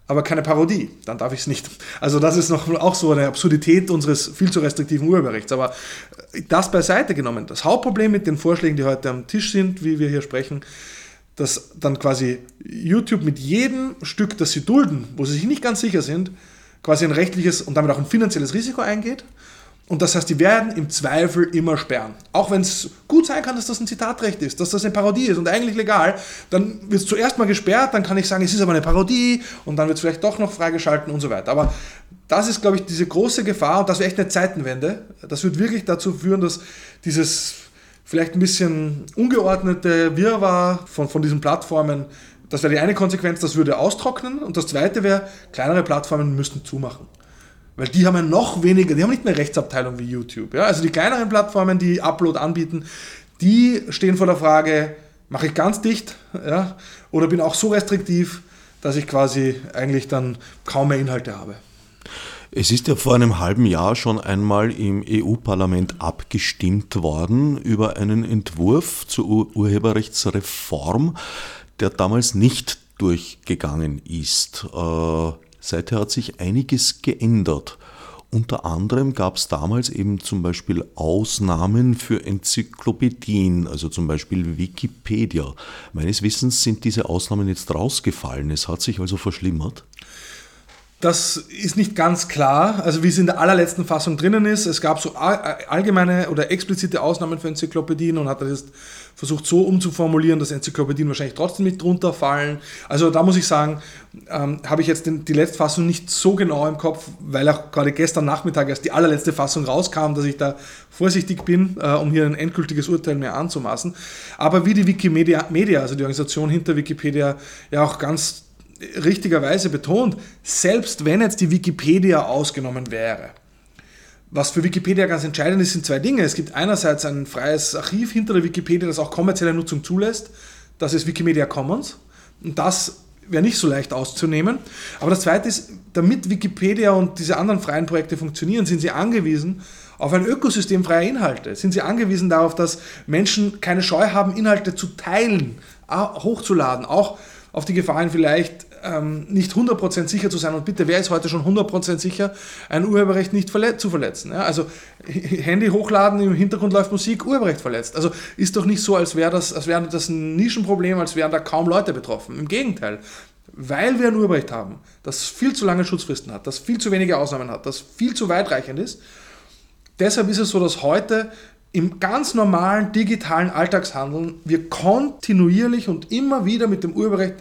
aber keine Parodie. Dann darf ich es nicht. Also das ist noch auch so eine Absurdität unseres viel zu restriktiven Urheberrechts. Aber äh, das beiseite genommen. Das Hauptproblem mit den Vorschlägen, die heute am Tisch sind, wie wir hier sprechen, dass dann quasi YouTube mit jedem Stück, das sie dulden, wo sie sich nicht ganz sicher sind, quasi ein rechtliches und damit auch ein finanzielles Risiko eingeht. Und das heißt, die werden im Zweifel immer sperren. Auch wenn es gut sein kann, dass das ein Zitatrecht ist, dass das eine Parodie ist und eigentlich legal, dann wird es zuerst mal gesperrt, dann kann ich sagen, es ist aber eine Parodie und dann wird es vielleicht doch noch freigeschalten und so weiter. Aber das ist, glaube ich, diese große Gefahr und das wäre echt eine Zeitenwende. Das wird wirklich dazu führen, dass dieses vielleicht ein bisschen ungeordnete Wirrwarr von, von diesen Plattformen, das wäre die eine Konsequenz, das würde austrocknen. Und das zweite wäre, kleinere Plattformen müssten zumachen. Weil die haben ja noch weniger, die haben nicht mehr Rechtsabteilung wie YouTube. Ja? Also die kleineren Plattformen, die Upload anbieten, die stehen vor der Frage, mache ich ganz dicht ja? oder bin auch so restriktiv, dass ich quasi eigentlich dann kaum mehr Inhalte habe. Es ist ja vor einem halben Jahr schon einmal im EU-Parlament abgestimmt worden über einen Entwurf zur Ur Urheberrechtsreform, der damals nicht durchgegangen ist. Äh, seither hat sich einiges geändert. Unter anderem gab es damals eben zum Beispiel Ausnahmen für Enzyklopädien, also zum Beispiel Wikipedia. Meines Wissens sind diese Ausnahmen jetzt rausgefallen. Es hat sich also verschlimmert. Das ist nicht ganz klar, also wie es in der allerletzten Fassung drinnen ist. Es gab so allgemeine oder explizite Ausnahmen für Enzyklopädien und hat das jetzt versucht so umzuformulieren, dass Enzyklopädien wahrscheinlich trotzdem nicht drunter fallen. Also da muss ich sagen, ähm, habe ich jetzt den, die letzte Fassung nicht so genau im Kopf, weil auch gerade gestern Nachmittag erst die allerletzte Fassung rauskam, dass ich da vorsichtig bin, äh, um hier ein endgültiges Urteil mehr anzumaßen. Aber wie die Wikimedia, Media, also die Organisation hinter Wikipedia, ja auch ganz richtigerweise betont, selbst wenn jetzt die Wikipedia ausgenommen wäre, was für Wikipedia ganz entscheidend ist, sind zwei Dinge. Es gibt einerseits ein freies Archiv hinter der Wikipedia, das auch kommerzielle Nutzung zulässt. Das ist Wikimedia Commons. Und das wäre nicht so leicht auszunehmen. Aber das Zweite ist, damit Wikipedia und diese anderen freien Projekte funktionieren, sind sie angewiesen auf ein Ökosystem freier Inhalte. Sind sie angewiesen darauf, dass Menschen keine Scheu haben, Inhalte zu teilen, hochzuladen, auch auf die Gefahren vielleicht ähm, nicht 100% sicher zu sein. Und bitte, wer ist heute schon 100% sicher, ein Urheberrecht nicht verlet zu verletzen? Ja, also (laughs) Handy hochladen, im Hintergrund läuft Musik, Urheberrecht verletzt. Also ist doch nicht so, als wäre das, wäre das ein Nischenproblem, als wären da kaum Leute betroffen. Im Gegenteil. Weil wir ein Urheberrecht haben, das viel zu lange Schutzfristen hat, das viel zu wenige Ausnahmen hat, das viel zu weitreichend ist, deshalb ist es so, dass heute im ganz normalen digitalen Alltagshandeln wir kontinuierlich und immer wieder mit dem Urheberrecht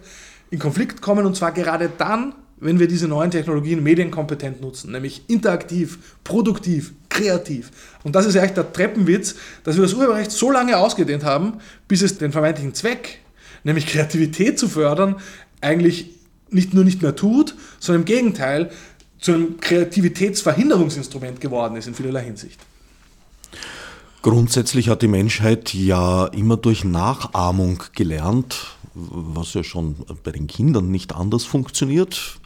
in Konflikt kommen und zwar gerade dann, wenn wir diese neuen Technologien medienkompetent nutzen, nämlich interaktiv, produktiv, kreativ. Und das ist echt der Treppenwitz, dass wir das Urheberrecht so lange ausgedehnt haben, bis es den vermeintlichen Zweck, nämlich Kreativität zu fördern, eigentlich nicht nur nicht mehr tut, sondern im Gegenteil zu einem Kreativitätsverhinderungsinstrument geworden ist in vielerlei Hinsicht. Grundsätzlich hat die Menschheit ja immer durch Nachahmung gelernt, was ja schon bei den Kindern nicht anders funktioniert.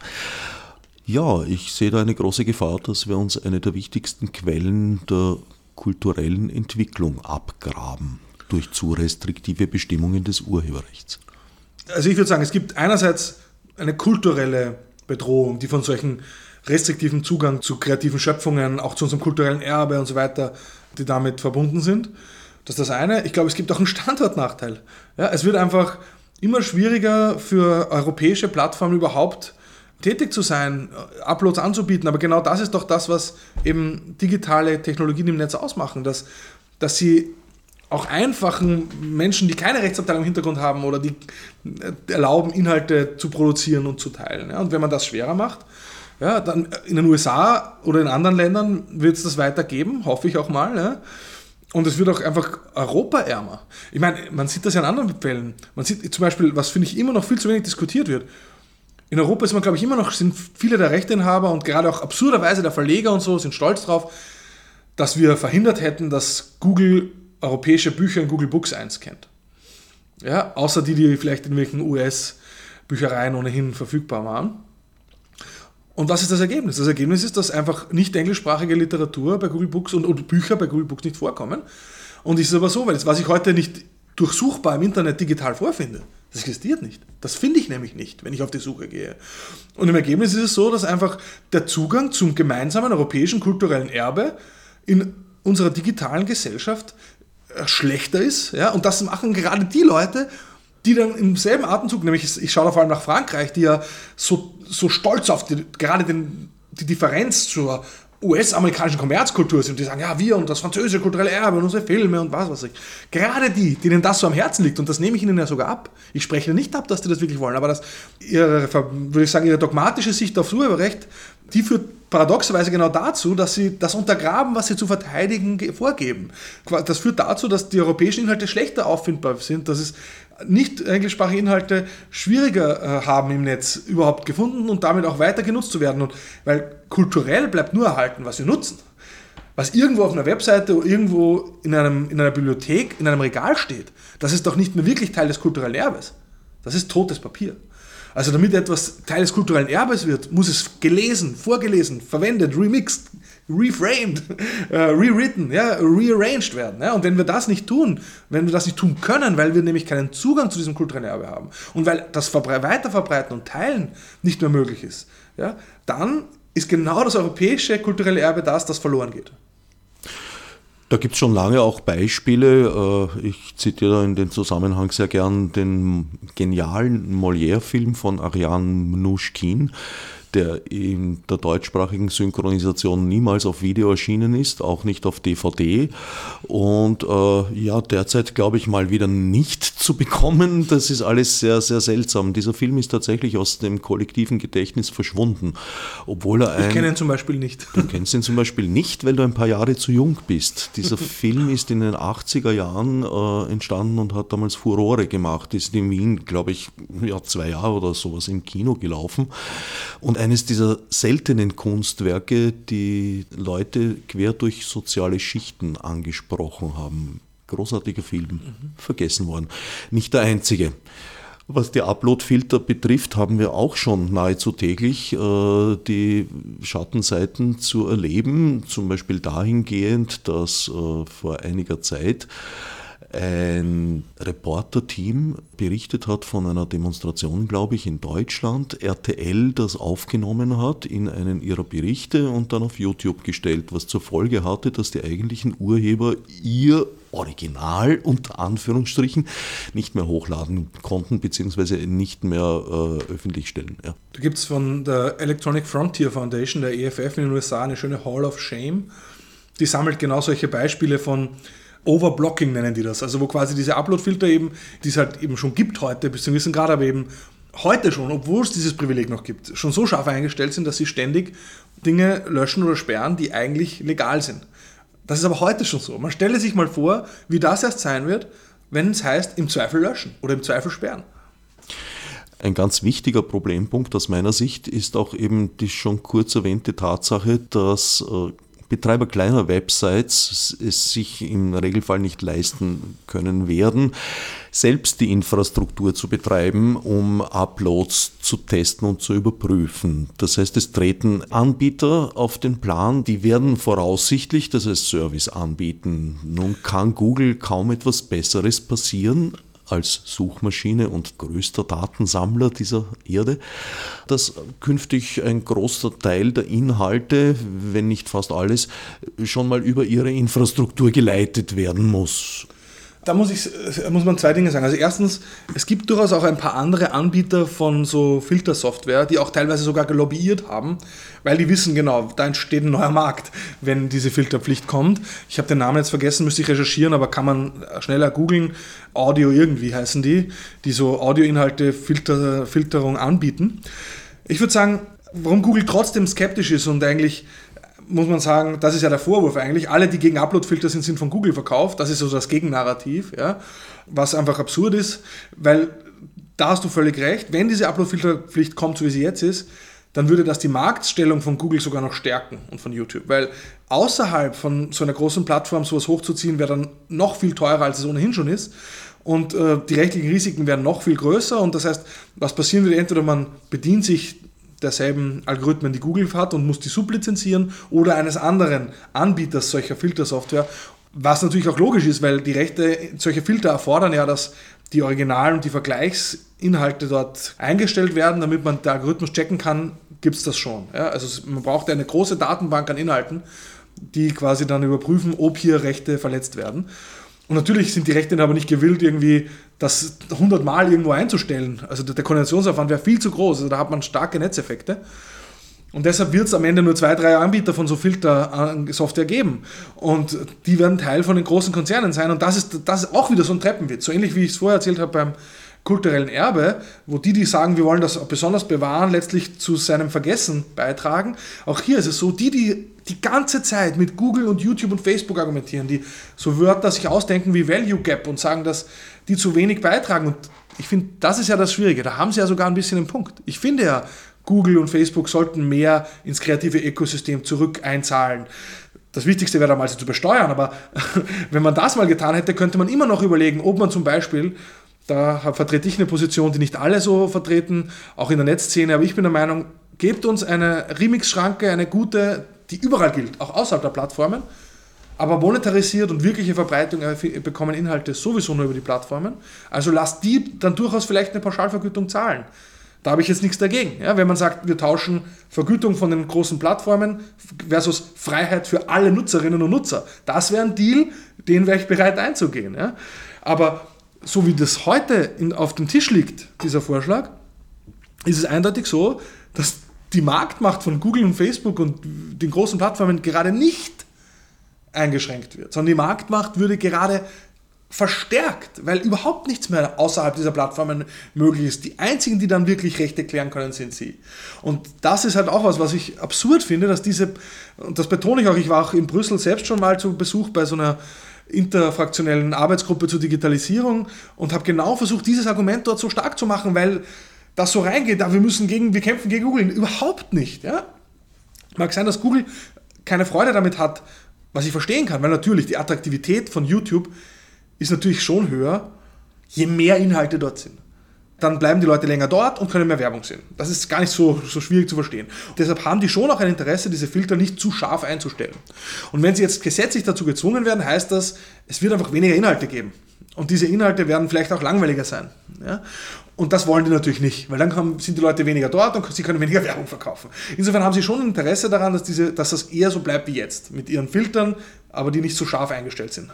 Ja, ich sehe da eine große Gefahr, dass wir uns eine der wichtigsten Quellen der kulturellen Entwicklung abgraben durch zu restriktive Bestimmungen des Urheberrechts. Also ich würde sagen, es gibt einerseits eine kulturelle Bedrohung, die von solchen restriktiven Zugang zu kreativen Schöpfungen, auch zu unserem kulturellen Erbe und so weiter, die damit verbunden sind. Das ist das eine. Ich glaube, es gibt auch einen Standortnachteil. Ja, es wird einfach immer schwieriger für europäische Plattformen überhaupt tätig zu sein, Uploads anzubieten. Aber genau das ist doch das, was eben digitale Technologien im Netz ausmachen, dass, dass sie auch einfachen Menschen, die keine Rechtsabteilung im Hintergrund haben oder die erlauben, Inhalte zu produzieren und zu teilen. Ja, und wenn man das schwerer macht, ja, dann in den USA oder in anderen Ländern wird es das weitergeben, hoffe ich auch mal. Ja. Und es wird auch einfach europaärmer. Ich meine, man sieht das ja in anderen Fällen. Man sieht zum Beispiel, was finde ich immer noch viel zu wenig diskutiert wird. In Europa ist man, glaube ich, immer noch, sind viele der Rechteinhaber und gerade auch absurderweise der Verleger und so sind stolz drauf, dass wir verhindert hätten, dass Google europäische Bücher in Google Books einscannt. Ja, außer die, die vielleicht in welchen US-Büchereien ohnehin verfügbar waren. Und was ist das Ergebnis? Das Ergebnis ist, dass einfach nicht englischsprachige Literatur bei Google Books und, und Bücher bei Google Books nicht vorkommen. Und es ist aber so, weil das, was ich heute nicht durchsuchbar im Internet digital vorfinde, das existiert nicht. Das finde ich nämlich nicht, wenn ich auf die Suche gehe. Und im Ergebnis ist es so, dass einfach der Zugang zum gemeinsamen europäischen kulturellen Erbe in unserer digitalen Gesellschaft äh, schlechter ist. Ja? Und das machen gerade die Leute, die dann im selben Atemzug, nämlich ich schaue da vor allem nach Frankreich, die ja so, so stolz auf die, gerade den, die Differenz zur US-amerikanischen Kommerzkultur sind, die sagen, ja, wir und das französische kulturelle Erbe und unsere Filme und was weiß ich. Gerade die, denen das so am Herzen liegt, und das nehme ich ihnen ja sogar ab. Ich spreche nicht ab, dass die das wirklich wollen, aber das, ihre, würde ich sagen, ihre dogmatische Sicht aufs Urheberrecht, die führt paradoxerweise genau dazu, dass sie das untergraben, was sie zu verteidigen vorgeben. Das führt dazu, dass die europäischen Inhalte schlechter auffindbar sind, dass es nicht englischsprachige Inhalte schwieriger äh, haben im Netz überhaupt gefunden und damit auch weiter genutzt zu werden. Und weil kulturell bleibt nur erhalten, was wir nutzen. Was irgendwo auf einer Webseite oder irgendwo in, einem, in einer Bibliothek, in einem Regal steht, das ist doch nicht mehr wirklich Teil des kulturellen Erbes. Das ist totes Papier. Also damit etwas Teil des kulturellen Erbes wird, muss es gelesen, vorgelesen, verwendet, remixed, reframed, äh, rewritten, ja, rearranged werden. Ja? Und wenn wir das nicht tun, wenn wir das nicht tun können, weil wir nämlich keinen Zugang zu diesem kulturellen Erbe haben und weil das Weiterverbreiten und Teilen nicht mehr möglich ist, ja, dann ist genau das europäische kulturelle Erbe das, das verloren geht. Da gibt es schon lange auch Beispiele. Äh, ich zitiere in den Zusammenhang sehr gern den genialen Molière-Film von Ariane Mnouchkine, der in der deutschsprachigen Synchronisation niemals auf Video erschienen ist, auch nicht auf DVD. Und äh, ja, derzeit glaube ich mal wieder nicht (laughs) zu bekommen. Das ist alles sehr, sehr seltsam. Dieser Film ist tatsächlich aus dem kollektiven Gedächtnis verschwunden. Obwohl er ein, ich kenne ihn zum Beispiel nicht. Du kennst ihn zum Beispiel nicht, weil du ein paar Jahre zu jung bist. Dieser (laughs) Film ist in den 80er Jahren äh, entstanden und hat damals Furore gemacht. Ist in Wien, glaube ich, ja, zwei Jahre oder sowas im Kino gelaufen. Und eines dieser seltenen Kunstwerke, die Leute quer durch soziale Schichten angesprochen haben. Großartiger Film, mhm. vergessen worden. Nicht der einzige. Was die Upload-Filter betrifft, haben wir auch schon nahezu täglich äh, die Schattenseiten zu erleben. Zum Beispiel dahingehend, dass äh, vor einiger Zeit ein Reporterteam berichtet hat von einer Demonstration, glaube ich, in Deutschland, RTL das aufgenommen hat in einen ihrer Berichte und dann auf YouTube gestellt, was zur Folge hatte, dass die eigentlichen Urheber ihr Original unter Anführungsstrichen nicht mehr hochladen konnten, beziehungsweise nicht mehr äh, öffentlich stellen. Ja. Da gibt es von der Electronic Frontier Foundation, der EFF in den USA, eine schöne Hall of Shame. Die sammelt genau solche Beispiele von Overblocking nennen die das. Also wo quasi diese Upload-Filter eben, die es halt eben schon gibt heute, bis zu einem gewissen Grad, aber eben heute schon, obwohl es dieses Privileg noch gibt, schon so scharf eingestellt sind, dass sie ständig Dinge löschen oder sperren, die eigentlich legal sind. Das ist aber heute schon so. Man stelle sich mal vor, wie das erst sein wird, wenn es heißt, im Zweifel löschen oder im Zweifel sperren. Ein ganz wichtiger Problempunkt aus meiner Sicht ist auch eben die schon kurz erwähnte Tatsache, dass äh, Betreiber kleiner Websites es sich im Regelfall nicht leisten können werden, selbst die Infrastruktur zu betreiben, um Uploads zu testen und zu überprüfen. Das heißt, es treten Anbieter auf den Plan, die werden voraussichtlich das als Service anbieten. Nun kann Google kaum etwas Besseres passieren, als Suchmaschine und größter Datensammler dieser Erde, dass künftig ein großer Teil der Inhalte, wenn nicht fast alles, schon mal über ihre Infrastruktur geleitet werden muss. Da muss, ich, muss man zwei Dinge sagen. Also erstens, es gibt durchaus auch ein paar andere Anbieter von so Filtersoftware, die auch teilweise sogar gelobbyiert haben, weil die wissen genau, da entsteht ein neuer Markt, wenn diese Filterpflicht kommt. Ich habe den Namen jetzt vergessen, müsste ich recherchieren, aber kann man schneller googeln. Audio irgendwie heißen die, die so Audioinhalte Filter, Filterung anbieten. Ich würde sagen, warum Google trotzdem skeptisch ist und eigentlich muss man sagen, das ist ja der Vorwurf eigentlich. Alle, die gegen Uploadfilter sind, sind von Google verkauft. Das ist so das Gegennarrativ, ja? was einfach absurd ist, weil da hast du völlig recht. Wenn diese Uploadfilterpflicht kommt, so wie sie jetzt ist, dann würde das die Marktstellung von Google sogar noch stärken und von YouTube. Weil außerhalb von so einer großen Plattform sowas hochzuziehen, wäre dann noch viel teurer, als es ohnehin schon ist. Und äh, die rechtlichen Risiken wären noch viel größer. Und das heißt, was passieren würde, entweder man bedient sich derselben Algorithmen, die Google hat und muss die sublizenzieren oder eines anderen Anbieters solcher Filtersoftware. Was natürlich auch logisch ist, weil die Rechte solcher Filter erfordern ja, dass die Original- und die Vergleichsinhalte dort eingestellt werden, damit man den Algorithmus checken kann, gibt es das schon. Ja, also man braucht eine große Datenbank an Inhalten, die quasi dann überprüfen, ob hier Rechte verletzt werden. Und natürlich sind die Rechte aber nicht gewillt, irgendwie das 100 Mal irgendwo einzustellen. Also der Koordinationsaufwand wäre viel zu groß. Also da hat man starke Netzeffekte. Und deshalb wird es am Ende nur zwei, drei Anbieter von so Filter-Software geben. Und die werden Teil von den großen Konzernen sein. Und das ist, das ist auch wieder so ein Treppenwitz. So ähnlich wie ich es vorher erzählt habe beim kulturellen Erbe, wo die, die sagen, wir wollen das besonders bewahren, letztlich zu seinem Vergessen beitragen. Auch hier ist es so, die, die die ganze Zeit mit Google und YouTube und Facebook argumentieren, die so Wörter sich ausdenken wie Value Gap und sagen, dass die zu wenig beitragen. Und ich finde, das ist ja das Schwierige. Da haben sie ja sogar ein bisschen einen Punkt. Ich finde ja, Google und Facebook sollten mehr ins kreative Ökosystem zurück einzahlen. Das Wichtigste wäre damals zu besteuern, aber (laughs) wenn man das mal getan hätte, könnte man immer noch überlegen, ob man zum Beispiel da vertrete ich eine Position, die nicht alle so vertreten, auch in der Netzszene, aber ich bin der Meinung, gebt uns eine Remix-Schranke, eine gute, die überall gilt, auch außerhalb der Plattformen, aber monetarisiert und wirkliche Verbreitung bekommen Inhalte sowieso nur über die Plattformen. Also lasst die dann durchaus vielleicht eine Pauschalvergütung zahlen. Da habe ich jetzt nichts dagegen. Ja, wenn man sagt, wir tauschen Vergütung von den großen Plattformen versus Freiheit für alle Nutzerinnen und Nutzer. Das wäre ein Deal, den wäre ich bereit einzugehen. Ja. Aber so wie das heute in, auf dem Tisch liegt, dieser Vorschlag, ist es eindeutig so, dass die Marktmacht von Google und Facebook und den großen Plattformen gerade nicht eingeschränkt wird, sondern die Marktmacht würde gerade verstärkt, weil überhaupt nichts mehr außerhalb dieser Plattformen möglich ist. Die einzigen, die dann wirklich Rechte klären können, sind sie. Und das ist halt auch was, was ich absurd finde, dass diese, und das betone ich auch, ich war auch in Brüssel selbst schon mal zu Besuch bei so einer interfraktionellen Arbeitsgruppe zur Digitalisierung und habe genau versucht, dieses Argument dort so stark zu machen, weil das so reingeht, da wir müssen gegen, wir kämpfen gegen Google. Überhaupt nicht. Ja? Mag sein, dass Google keine Freude damit hat, was ich verstehen kann, weil natürlich die Attraktivität von YouTube ist natürlich schon höher, je mehr Inhalte dort sind dann bleiben die Leute länger dort und können mehr Werbung sehen. Das ist gar nicht so, so schwierig zu verstehen. Deshalb haben die schon auch ein Interesse, diese Filter nicht zu scharf einzustellen. Und wenn sie jetzt gesetzlich dazu gezwungen werden, heißt das, es wird einfach weniger Inhalte geben. Und diese Inhalte werden vielleicht auch langweiliger sein. Ja? Und das wollen die natürlich nicht, weil dann sind die Leute weniger dort und sie können weniger (laughs) Werbung verkaufen. Insofern haben sie schon Interesse daran, dass, diese, dass das eher so bleibt wie jetzt, mit ihren Filtern, aber die nicht so scharf eingestellt sind.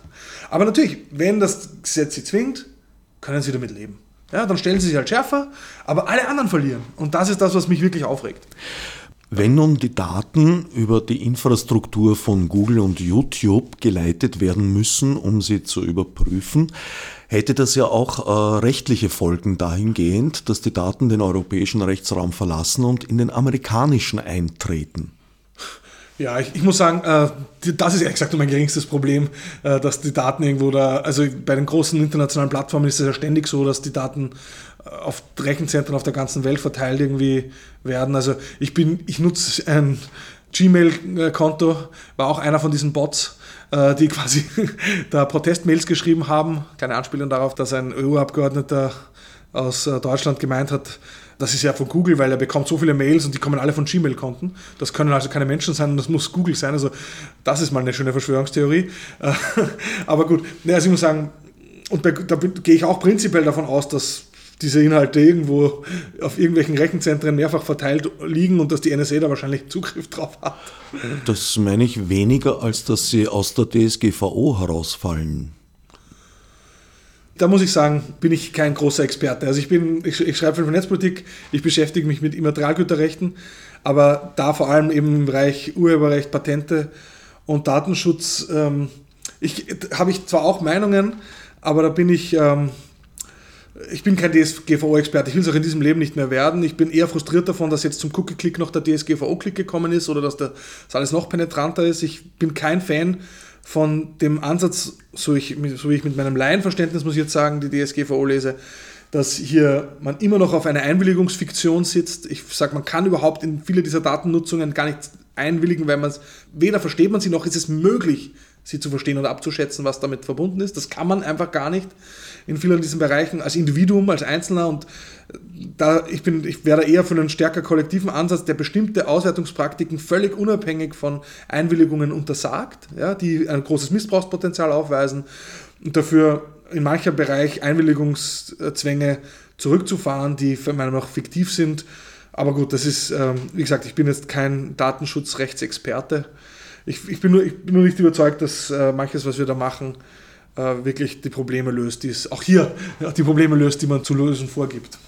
Aber natürlich, wenn das Gesetz sie zwingt, können sie damit leben. Ja, dann stellen sie sich halt schärfer, aber alle anderen verlieren. Und das ist das, was mich wirklich aufregt. Wenn nun die Daten über die Infrastruktur von Google und YouTube geleitet werden müssen, um sie zu überprüfen, hätte das ja auch äh, rechtliche Folgen dahingehend, dass die Daten den europäischen Rechtsraum verlassen und in den amerikanischen eintreten. Ja, ich, ich muss sagen, äh, das ist nur mein geringstes Problem, äh, dass die Daten irgendwo da, also bei den großen internationalen Plattformen ist es ja ständig so, dass die Daten äh, auf Rechenzentren auf der ganzen Welt verteilt irgendwie werden. Also ich bin, ich nutze ein Gmail-Konto, war auch einer von diesen Bots, die (laughs) quasi da Protestmails geschrieben haben. Keine Anspielung darauf, dass ein EU-Abgeordneter aus Deutschland gemeint hat, das ist ja von Google, weil er bekommt so viele Mails und die kommen alle von Gmail-Konten. Das können also keine Menschen sein, das muss Google sein. Also das ist mal eine schöne Verschwörungstheorie. (laughs) Aber gut, also ich muss sagen, und da gehe ich auch prinzipiell davon aus, dass diese Inhalte irgendwo auf irgendwelchen Rechenzentren mehrfach verteilt liegen und dass die NSA da wahrscheinlich Zugriff drauf hat. Das meine ich weniger, als dass sie aus der DSGVO herausfallen da muss ich sagen, bin ich kein großer Experte. Also ich bin, ich, ich schreibe für Netzpolitik, ich beschäftige mich mit Immaterialgüterrechten, aber da vor allem eben im Bereich Urheberrecht, Patente und Datenschutz. Ähm, ich habe ich zwar auch Meinungen, aber da bin ich, ähm, ich bin kein DSGVO-Experte. Ich will es auch in diesem Leben nicht mehr werden. Ich bin eher frustriert davon, dass jetzt zum Cookie-Click noch der DSGVO-Click gekommen ist oder dass das alles noch penetranter ist. Ich bin kein Fan von dem Ansatz, so, ich, so wie ich mit meinem Laienverständnis, muss ich jetzt sagen, die DSGVO lese, dass hier man immer noch auf eine Einwilligungsfiktion sitzt. Ich sage, man kann überhaupt in viele dieser Datennutzungen gar nicht einwilligen, weil man es, weder versteht man sie noch ist es möglich, sie zu verstehen oder abzuschätzen, was damit verbunden ist. Das kann man einfach gar nicht in vielen diesen Bereichen als Individuum, als Einzelner und da ich bin, ich wäre eher für einen stärker kollektiven Ansatz, der bestimmte Auswertungspraktiken völlig unabhängig von Einwilligungen untersagt, ja, die ein großes Missbrauchspotenzial aufweisen und dafür in mancher Bereich Einwilligungszwänge zurückzufahren, die für meiner Meinung nach fiktiv sind. Aber gut, das ist, ähm, wie gesagt, ich bin jetzt kein Datenschutzrechtsexperte. Ich, ich, bin, nur, ich bin nur nicht überzeugt, dass äh, manches, was wir da machen, äh, wirklich die Probleme löst, die es auch hier die Probleme löst, die man zu lösen vorgibt.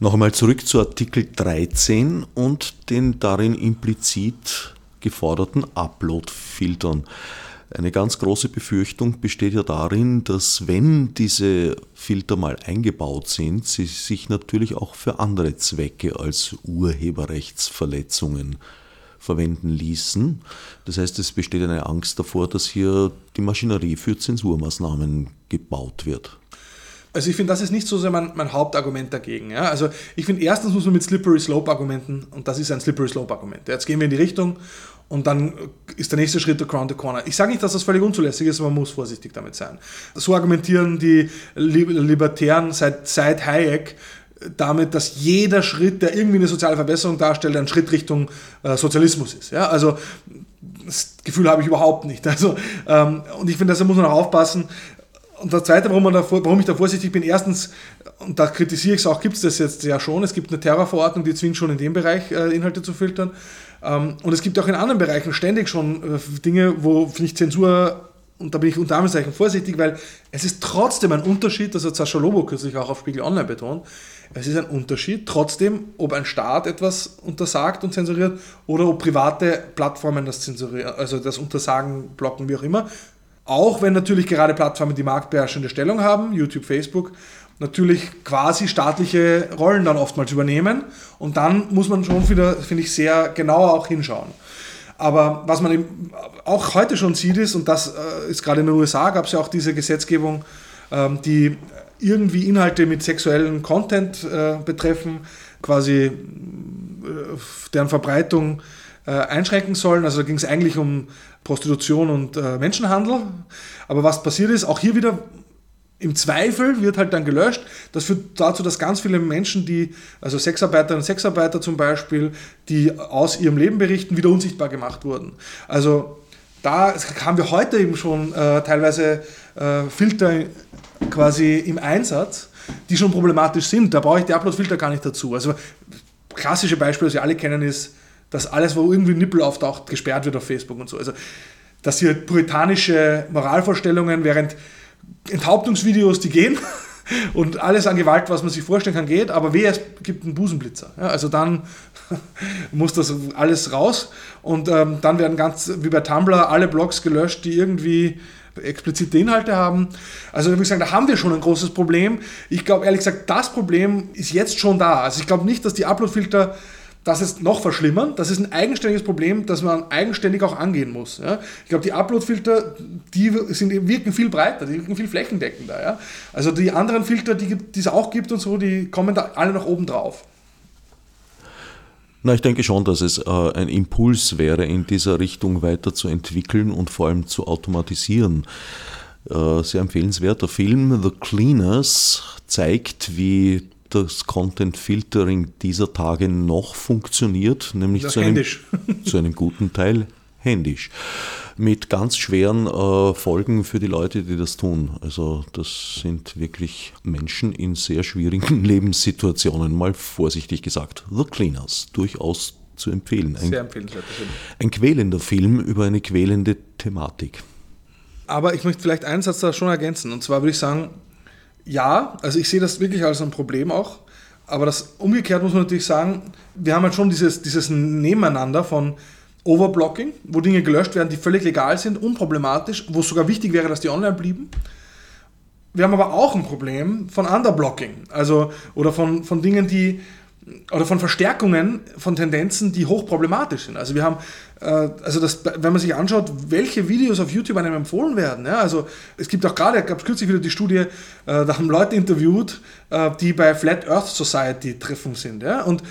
Noch einmal zurück zu Artikel 13 und den darin implizit geforderten Upload-Filtern. Eine ganz große Befürchtung besteht ja darin, dass wenn diese Filter mal eingebaut sind, sie sich natürlich auch für andere Zwecke als Urheberrechtsverletzungen verwenden ließen. Das heißt, es besteht eine Angst davor, dass hier die Maschinerie für Zensurmaßnahmen gebaut wird. Also ich finde, das ist nicht so sehr mein, mein Hauptargument dagegen. Ja? Also ich finde, erstens muss man mit Slippery Slope argumenten und das ist ein Slippery Slope Argument. Jetzt gehen wir in die Richtung und dann ist der nächste Schritt der Crown the Corner. Ich sage nicht, dass das völlig unzulässig ist, aber man muss vorsichtig damit sein. So argumentieren die Libertären seit, seit Hayek damit, dass jeder Schritt, der irgendwie eine soziale Verbesserung darstellt, ein Schritt Richtung äh, Sozialismus ist. Ja? Also das Gefühl habe ich überhaupt nicht. (laughs) Also, ähm, und ich finde, da muss man auch aufpassen. Und das Zweite, warum, davor, warum ich da vorsichtig bin, erstens, und da kritisiere ich es auch, gibt es das jetzt ja schon, es gibt eine Terrorverordnung, die zwingt schon in dem Bereich äh, Inhalte zu filtern. Ähm, und es gibt auch in anderen Bereichen ständig schon äh, Dinge, wo, finde ich, Zensur und da bin ich unter Anführungszeichen vorsichtig, weil es ist trotzdem ein Unterschied, das hat Sascha Lobo kürzlich auch auf Spiegel Online betont, es ist ein Unterschied trotzdem, ob ein Staat etwas untersagt und zensuriert oder ob private Plattformen das zensurieren, also das Untersagen blocken, wie auch immer. Auch wenn natürlich gerade Plattformen, die marktbeherrschende Stellung haben, YouTube, Facebook, natürlich quasi staatliche Rollen dann oftmals übernehmen. Und dann muss man schon wieder, finde ich, sehr genauer auch hinschauen. Aber was man eben auch heute schon sieht, ist, und das äh, ist gerade in den USA, gab es ja auch diese Gesetzgebung, ähm, die irgendwie Inhalte mit sexuellem Content äh, betreffen, quasi äh, deren Verbreitung äh, einschränken sollen. Also da ging es eigentlich um Prostitution und äh, Menschenhandel. Aber was passiert ist, auch hier wieder im Zweifel wird halt dann gelöscht. Das führt dazu, dass ganz viele Menschen, die, also Sexarbeiterinnen und Sexarbeiter zum Beispiel, die aus ihrem Leben berichten, wieder unsichtbar gemacht wurden. Also da haben wir heute eben schon äh, teilweise äh, Filter quasi im Einsatz, die schon problematisch sind. Da brauche ich die Upload-Filter gar nicht dazu. Also klassische Beispiele, das wir alle kennen, ist, dass alles, wo irgendwie Nippel auftaucht, gesperrt wird auf Facebook und so. Also dass hier puritanische Moralvorstellungen, während Enthauptungsvideos, die gehen (laughs) und alles an Gewalt, was man sich vorstellen kann, geht, aber wer es gibt einen Busenblitzer. Ja, also dann (laughs) muss das alles raus und ähm, dann werden ganz, wie bei Tumblr, alle Blogs gelöscht, die irgendwie explizite Inhalte haben. Also würde ich sagen, da haben wir schon ein großes Problem. Ich glaube ehrlich gesagt, das Problem ist jetzt schon da. Also ich glaube nicht, dass die Uploadfilter das ist noch verschlimmern. Das ist ein eigenständiges Problem, das man eigenständig auch angehen muss. Ja. Ich glaube, die Upload-Filter, die sind, wirken viel breiter, die wirken viel flächendeckender. Ja. Also die anderen Filter, die es auch gibt und so, die kommen da alle nach oben drauf. Na, ich denke schon, dass es äh, ein Impuls wäre, in dieser Richtung weiterzuentwickeln und vor allem zu automatisieren. Äh, sehr empfehlenswerter Film The Cleaners zeigt, wie das Content Filtering dieser Tage noch funktioniert, nämlich zu einem, (laughs) zu einem, guten Teil händisch. Mit ganz schweren äh, Folgen für die Leute, die das tun. Also das sind wirklich Menschen in sehr schwierigen (laughs) Lebenssituationen, mal vorsichtig gesagt. The Cleaners, durchaus zu empfehlen. Ein, sehr empfehlenswert. Ein quälender Film über eine quälende Thematik. Aber ich möchte vielleicht einen Satz da schon ergänzen. Und zwar würde ich sagen, ja, also ich sehe das wirklich als ein Problem auch. Aber das umgekehrt muss man natürlich sagen, wir haben halt schon dieses, dieses Nebeneinander von Overblocking, wo Dinge gelöscht werden, die völlig legal sind, unproblematisch, wo es sogar wichtig wäre, dass die online blieben. Wir haben aber auch ein Problem von Underblocking, also oder von, von Dingen, die oder von Verstärkungen von Tendenzen, die hochproblematisch sind. Also wir haben, äh, also das, wenn man sich anschaut, welche Videos auf YouTube einem empfohlen werden, ja, also es gibt auch gerade, gab es kürzlich wieder die Studie, äh, da haben Leute interviewt, äh, die bei Flat Earth Society Treffen sind, ja, und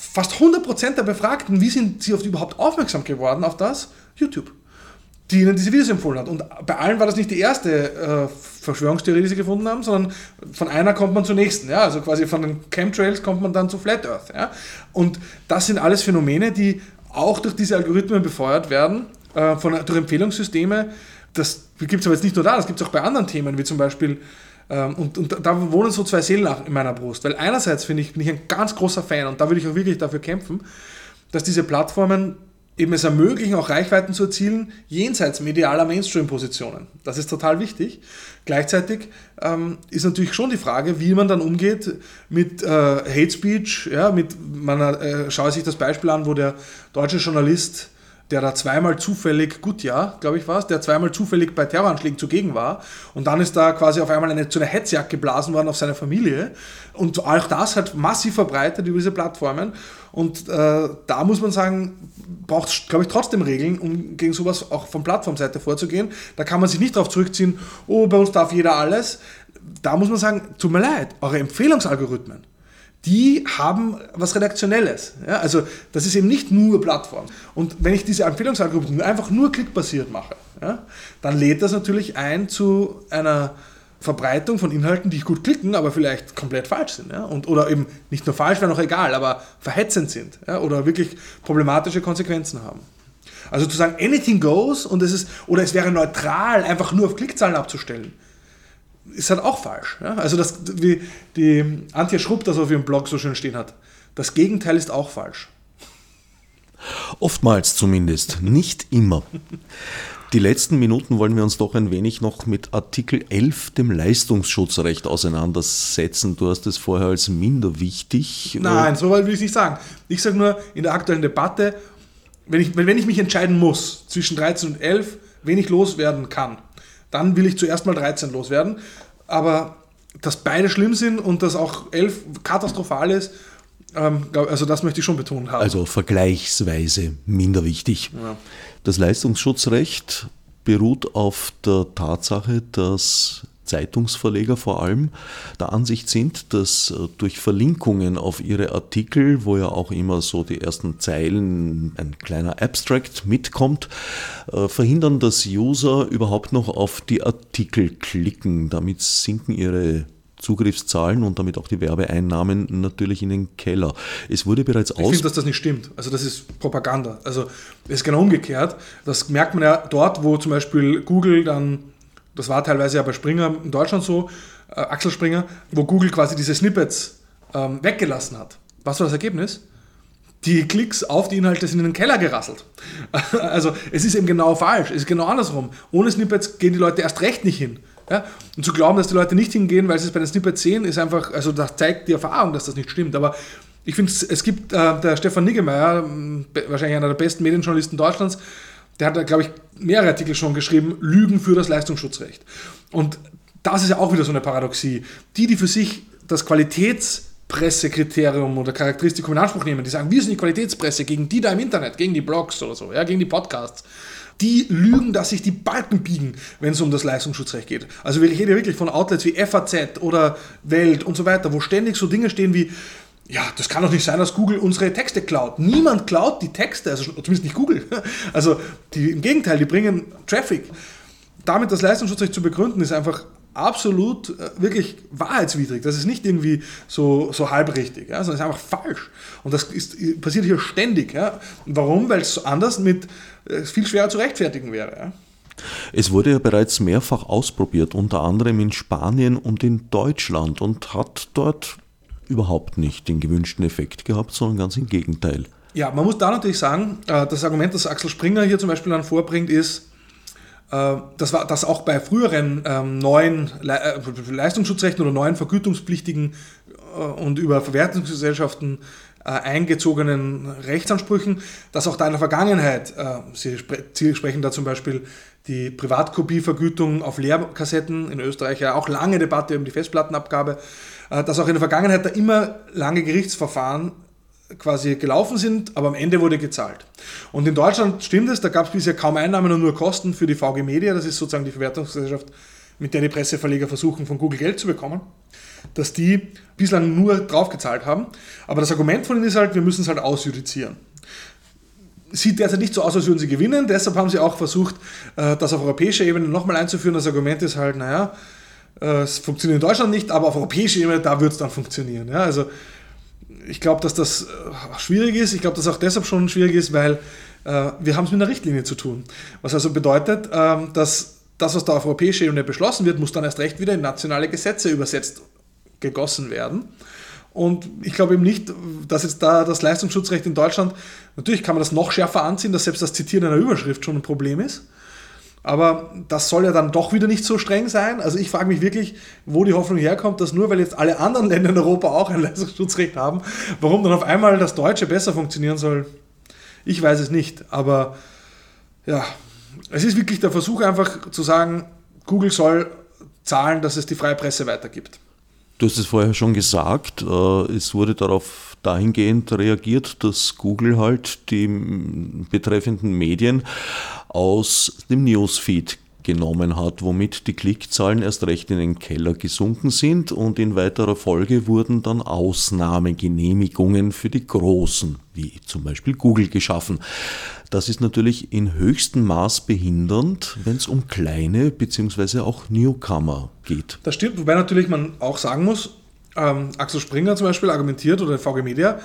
fast 100% der Befragten, wie sind sie auf überhaupt aufmerksam geworden auf das? YouTube. die ihnen diese Videos empfohlen hat. Und bei allen war das nicht die erste äh, Verschwörungstheorie, die sie gefunden haben, sondern von einer kommt man zur nächsten. Ja? Also quasi von den Chemtrails kommt man dann zu Flat Earth. Ja? Und das sind alles Phänomene, die auch durch diese Algorithmen befeuert werden, äh, von, durch Empfehlungssysteme. Das gibt es aber jetzt nicht nur da, das gibt es auch bei anderen Themen, wie zum Beispiel und, und, da wohnen so zwei Seelen in meiner Brust. Weil einerseits finde ich, bin ich ein ganz großer Fan und da würde ich auch wirklich dafür kämpfen, dass diese Plattformen eben es ermöglichen, auch Reichweiten zu erzielen, jenseits medialer Mainstream-Positionen. Das ist total wichtig. Gleichzeitig ähm, ist natürlich schon die Frage, wie man dann umgeht mit äh, Hate Speech. Ja, mit, man äh, schaue sich das Beispiel an, wo der deutsche Journalist der da zweimal zufällig, gut ja, glaube ich war es, der zweimal zufällig bei Terroranschlägen zugegen war. Und dann ist da quasi auf einmal eine, zu einer Hetzjagd geblasen worden auf seine Familie. Und auch das hat massiv verbreitet über diese Plattformen. Und äh, da muss man sagen, braucht es, glaube ich, trotzdem Regeln, um gegen sowas auch von Plattformseite vorzugehen. Da kann man sich nicht darauf zurückziehen, oh, bei uns darf jeder alles. Da muss man sagen, tut mir leid, eure Empfehlungsalgorithmen, die haben was Redaktionelles. Ja, also das ist eben nicht nur Plattform. Und wenn ich diese Empfehlungsalgorithmen einfach nur klickbasiert mache, ja, dann lädt das natürlich ein zu einer Verbreitung von Inhalten, die gut klicken, aber vielleicht komplett falsch sind. Ja? Und, oder eben nicht nur falsch, wäre noch egal, aber verhetzend sind ja? oder wirklich problematische Konsequenzen haben. Also zu sagen, anything goes und es ist, oder es wäre neutral, einfach nur auf Klickzahlen abzustellen ist halt auch falsch. Ja? Also das, wie die Antje Schrupp das auf ihrem Blog so schön stehen hat. Das Gegenteil ist auch falsch. Oftmals zumindest, nicht immer. Die letzten Minuten wollen wir uns doch ein wenig noch mit Artikel 11, dem Leistungsschutzrecht, auseinandersetzen. Du hast es vorher als minder wichtig. Äh, Nein, so weit will ich nicht sagen. Ich sage nur, in der aktuellen Debatte, wenn ich, wenn ich mich entscheiden muss zwischen 13 und 11, wen ich loswerden kann, dann will ich zuerst mal 13 loswerden. Aber dass beide schlimm sind und dass auch 11 katastrophal ist, ähm, also das möchte ich schon betont haben. Also vergleichsweise minder wichtig. Ja. Das Leistungsschutzrecht beruht auf der Tatsache, dass Zeitungsverleger vor allem der Ansicht sind, dass äh, durch Verlinkungen auf ihre Artikel, wo ja auch immer so die ersten Zeilen, ein kleiner Abstract mitkommt, äh, verhindern, dass User überhaupt noch auf die Artikel klicken. Damit sinken ihre Zugriffszahlen und damit auch die Werbeeinnahmen natürlich in den Keller. Es wurde bereits aus. Ich finde, dass das nicht stimmt. Also das ist Propaganda. Also es ist genau umgekehrt. Das merkt man ja dort, wo zum Beispiel Google dann das war teilweise ja bei Springer in Deutschland so, äh, Axel Springer, wo Google quasi diese Snippets ähm, weggelassen hat. Was war das Ergebnis? Die Klicks auf die Inhalte sind in den Keller gerasselt. (laughs) also es ist eben genau falsch, es ist genau andersrum. Ohne Snippets gehen die Leute erst recht nicht hin. Ja? Und zu glauben, dass die Leute nicht hingehen, weil sie es bei den Snippets sehen, ist einfach, also das zeigt die Erfahrung, dass das nicht stimmt. Aber ich finde, es gibt äh, der Stefan Niggemeier, wahrscheinlich einer der besten Medienjournalisten Deutschlands, der hat, glaube ich, mehrere Artikel schon geschrieben, Lügen für das Leistungsschutzrecht. Und das ist ja auch wieder so eine Paradoxie. Die, die für sich das Qualitätspressekriterium oder Charakteristikum in Anspruch nehmen, die sagen, wir sind die Qualitätspresse gegen die da im Internet, gegen die Blogs oder so, ja, gegen die Podcasts, die lügen, dass sich die Balken biegen, wenn es um das Leistungsschutzrecht geht. Also ich rede wirklich von Outlets wie FAZ oder Welt und so weiter, wo ständig so Dinge stehen wie, ja, das kann doch nicht sein, dass Google unsere Texte klaut. Niemand klaut die Texte, also zumindest nicht Google. (laughs) Also die, im Gegenteil, die bringen Traffic. Damit das Leistungsschutzrecht zu begründen, ist einfach absolut äh, wirklich wahrheitswidrig. Das ist nicht irgendwie so, so halbrichtig, ja, sondern ist einfach falsch. Und das ist, passiert hier ständig. Ja. Warum? Weil es anders mit äh, viel schwerer zu rechtfertigen wäre. Ja. Es wurde ja bereits mehrfach ausprobiert, unter anderem in Spanien und in Deutschland und hat dort überhaupt nicht den gewünschten Effekt gehabt, sondern ganz im Gegenteil. Ja, man muss da natürlich sagen, äh, das Argument, das Axel Springer hier zum Beispiel dann vorbringt, ist, äh, das war das auch bei früheren ähm, neuen äh, Leistungsschutzrechten oder neuen vergütungspflichtigen und über Verwertungsgesellschaften eingezogenen Rechtsansprüchen, dass auch da in der Vergangenheit, Sie sprechen da zum Beispiel die Privatkopievergütung auf Lehrkassetten in Österreich ja auch lange Debatte um die Festplattenabgabe, dass auch in der Vergangenheit da immer lange Gerichtsverfahren quasi gelaufen sind, aber am Ende wurde gezahlt. Und in Deutschland stimmt es, da gab es bisher kaum Einnahmen und nur Kosten für die VG Media, das ist sozusagen die Verwertungsgesellschaft, mit der die Presseverleger versuchen, von Google Geld zu bekommen, dass die bislang nur draufgezahlt haben. Aber das Argument von ihnen ist halt, wir müssen es halt ausjudizieren. sieht derzeit nicht so aus, als würden sie gewinnen. Deshalb haben sie auch versucht, äh, das auf europäischer Ebene nochmal einzuführen. Das Argument ist halt, naja, äh, es funktioniert in Deutschland nicht, aber auf europäischer Ebene, da wird es dann funktionieren. Ja, also ich glaube, dass das äh, schwierig ist. Ich glaube, dass auch deshalb schon schwierig ist, weil wir haben es mit einer Richtlinie zu tun. Was also bedeutet, ähm, dass das, was da auf europäischer Ebene beschlossen wird, muss dann erst recht wieder in nationale Gesetze übersetzt, gegossen werden. Und ich glaube eben nicht, dass jetzt da das Leistungsschutzrecht in Deutschland, natürlich kann man das noch schärfer anziehen, dass selbst das Zitieren einer Überschrift schon ein Problem ist. Aber das soll ja dann doch wieder nicht so streng sein. Also ich frage mich wirklich, wo die Hoffnung herkommt, dass nur weil jetzt alle anderen (laughs) Länder in Europa auch ein Leistungsschutzrecht haben, warum dann auf einmal das Deutsche besser funktionieren soll. Ich weiß es nicht. Aber ja, es ist wirklich der Versuch einfach zu sagen, Google soll zahlen, dass es die freie Presse weitergibt. Du hast es vorher schon gesagt, äh, es wurde darauf dahingehend reagiert, dass Google halt die betreffenden Medien aus dem Newsfeed genommen hat, womit die Klickzahlen erst recht in den Keller gesunken sind und in weiterer Folge wurden dann Ausnahmegenehmigungen für die Großen, wie zum Beispiel Google, geschaffen. Das ist natürlich in höchstem Maß behindernd, wenn es um kleine bzw. auch Newcomer geht. Das stimmt, wobei natürlich man auch sagen muss, ähm, Axel Springer zum Beispiel argumentiert oder VG Media,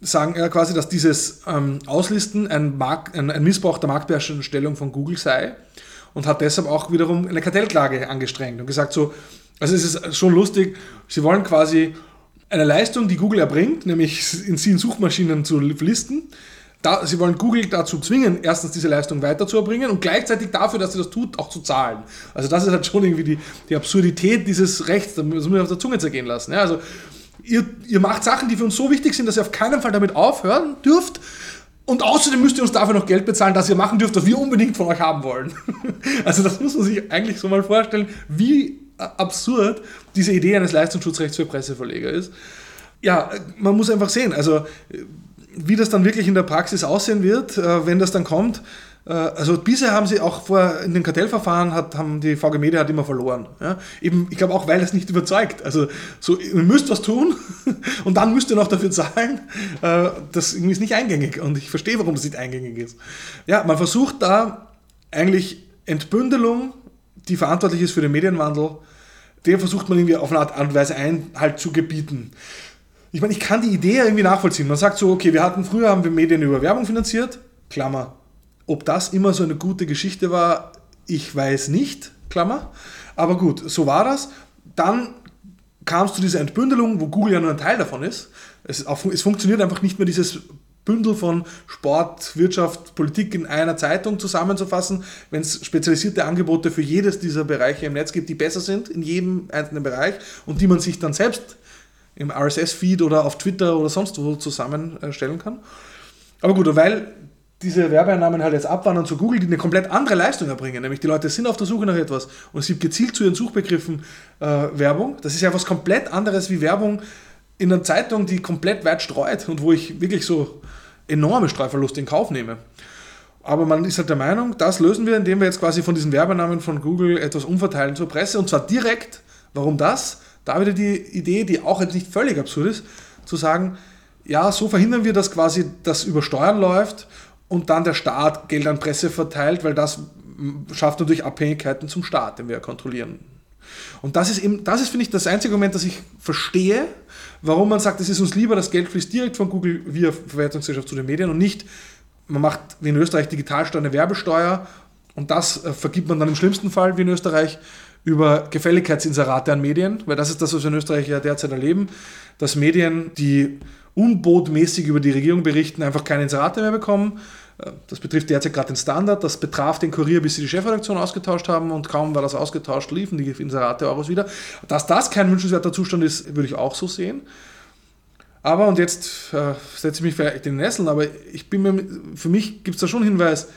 sagen ja quasi, dass dieses ähm, Auslisten ein, Mark ein, ein Missbrauch der marktbeherrschenden Stellung von Google sei und hat deshalb auch wiederum eine Kartellklage angestrengt und gesagt so, also es ist schon lustig, sie wollen quasi eine Leistung, die Google erbringt, nämlich in sie in Suchmaschinen zu listen, da, sie wollen Google dazu zwingen, erstens diese Leistung weiterzuerbringen und gleichzeitig dafür, dass sie das tut, auch zu zahlen. Also das ist halt schon irgendwie die, die Absurdität dieses Rechts, das muss man auf der Zunge zergehen lassen. Ja, also ihr, ihr macht Sachen, die für uns so wichtig sind, dass ihr auf keinen Fall damit aufhören dürft und außerdem müsst ihr uns dafür noch Geld bezahlen, dass ihr machen dürft, was wir unbedingt von euch haben wollen. (laughs) Also das muss man sich eigentlich so mal vorstellen, wie absurd diese Idee eines Leistungsschutzrechts für Presseverleger ist. Ja, man muss einfach sehen, also wie das dann wirklich in der Praxis aussehen wird, äh, wenn das dann kommt. Äh, also bisher haben sie auch vor in den Kartellverfahren hat, haben die VG Media hat immer verloren. Ja? Eben, ich glaube auch, weil das nicht überzeugt. Also so, ihr müsst was tun (laughs) und dann müsst ihr noch dafür zahlen. Äh, das ist nicht eingängig und ich verstehe, warum das nicht eingängig ist. Ja, man versucht da eigentlich Entbündelung, die verantwortlich ist für den Medienwandel, der versucht man irgendwie auf eine Art und Weise Einhalt zu gebieten. Ich meine, ich kann die Idee irgendwie nachvollziehen. Man sagt so, okay, wir hatten früher haben wir Medien über Werbung finanziert, Klammer, ob das immer so eine gute Geschichte war, ich weiß nicht, Klammer. Aber gut, so war das. Dann kam es zu dieser Entbündelung, wo Google ja nur ein Teil davon ist. Es, es funktioniert einfach nicht mehr dieses Bündel von Sport, Wirtschaft, Politik in einer Zeitung zusammenzufassen, wenn es spezialisierte Angebote für jedes dieser Bereiche im Netz gibt, die besser sind in jedem einzelnen Bereich und die man sich dann selbst im RSS-Feed oder auf Twitter oder sonst wo zusammenstellen kann. Aber gut, weil diese Werbeeinnahmen halt jetzt abwandern zu Google, die eine komplett andere Leistung erbringen. Nämlich die Leute sind auf der Suche nach etwas und es gibt gezielt zu ihren Suchbegriffen äh, Werbung. Das ist ja was komplett anderes wie Werbung in einer Zeitung, die komplett weit streut und wo ich wirklich so enorme Streuverluste in Kauf nehme. Aber man ist halt der Meinung, das lösen wir, indem wir jetzt quasi von diesen Werbenamen von Google etwas umverteilen zur Presse und zwar direkt. Warum das? Da wieder die Idee, die auch jetzt nicht völlig absurd ist, zu sagen, ja, so verhindern wir, dass quasi das über Steuern läuft und dann der Staat Geld an Presse verteilt, weil das schafft natürlich Abhängigkeiten zum Staat, den wir kontrollieren. Und das ist eben, das ist, finde ich, das einzige Moment, das ich verstehe, warum man sagt, es ist uns lieber, das Geld fließt direkt von Google via Verwertungsgesellschaft zu den Medien und nicht, man macht wie in Österreich Digitalsteuer eine Werbesteuer und das äh, vergibt man dann im schlimmsten Fall wie in Österreich über Gefälligkeitsinserate an Medien, weil das ist das, was wir in Österreich ja derzeit erleben, dass Medien, die unbotmäßig über die Regierung berichten, einfach keine Inserate mehr bekommen das betrifft derzeit gerade den Standard, das betraf den Kurier, bis sie die Chefredaktion ausgetauscht haben und kaum war das ausgetauscht, liefen die Inserate Euros wieder. Dass das kein wünschenswerter Zustand ist, würde ich auch so sehen. Aber, und jetzt äh, setze ich mich vielleicht in den Nesseln, aber ich bin mir, für mich gibt es da schon Hinweis,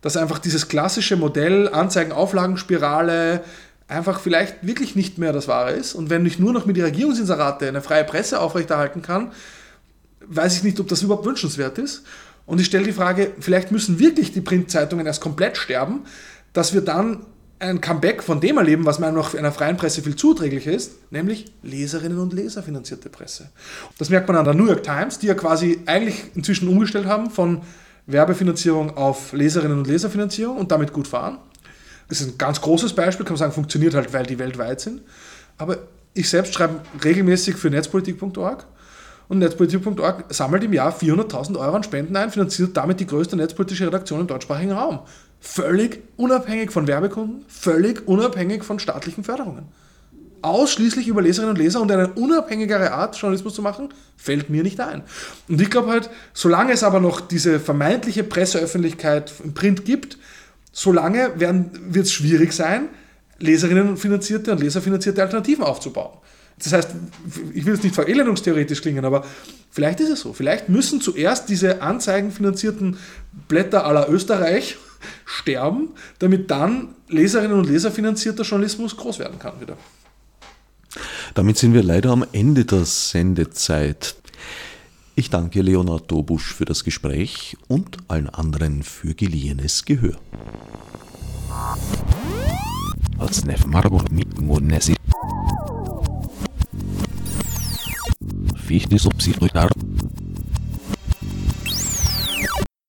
dass einfach dieses klassische Modell Anzeigen-Auflagenspirale einfach vielleicht wirklich nicht mehr das Wahre ist. Und wenn ich nur noch mit die Regierungsinserate eine freie Presse aufrechterhalten kann, weiß ich nicht, ob das überhaupt wünschenswert ist. Und ich stelle die Frage, vielleicht müssen wirklich die Printzeitungen erst komplett sterben, dass wir dann ein Comeback von dem erleben, was meiner noch einer freien Presse viel zuträglicher ist, nämlich Leserinnen und Leser finanzierte Presse. Das merkt man an der New York Times, die ja quasi eigentlich inzwischen umgestellt haben von Werbefinanzierung auf Leserinnen und Leserfinanzierung und damit gut fahren. Ist ein ganz großes Beispiel, kann man sagen, funktioniert halt, weil die weltweit sind. Aber ich selbst schreibe regelmäßig für netzpolitik.org und netzpolitik.org sammelt im Jahr 400.000 Euro an Spenden ein, finanziert damit die größte netzpolitische Redaktion im deutschsprachigen Raum. Völlig unabhängig von Werbekunden, völlig unabhängig von staatlichen Förderungen. Ausschließlich über Leserinnen und Leser und eine unabhängigere Art Journalismus zu machen, fällt mir nicht ein. Und ich glaube halt, solange es aber noch diese vermeintliche Presseöffentlichkeit im Print gibt, solange wird es schwierig sein, Leserinnenfinanzierte und Leserfinanzierte Alternativen aufzubauen. Das heißt, ich will jetzt nicht verelendungstheoretisch klingen, aber vielleicht ist es so. Vielleicht müssen zuerst diese anzeigenfinanzierten Blätter aller Österreich (laughs) sterben, damit dann Leserinnen und Leserfinanzierter Journalismus groß werden kann wieder. Damit sind wir leider am Ende der Sendezeit. Ich danke Leonard Dobusch für das Gespräch und allen anderen für geliehenes Gehör. Fichte subsidiar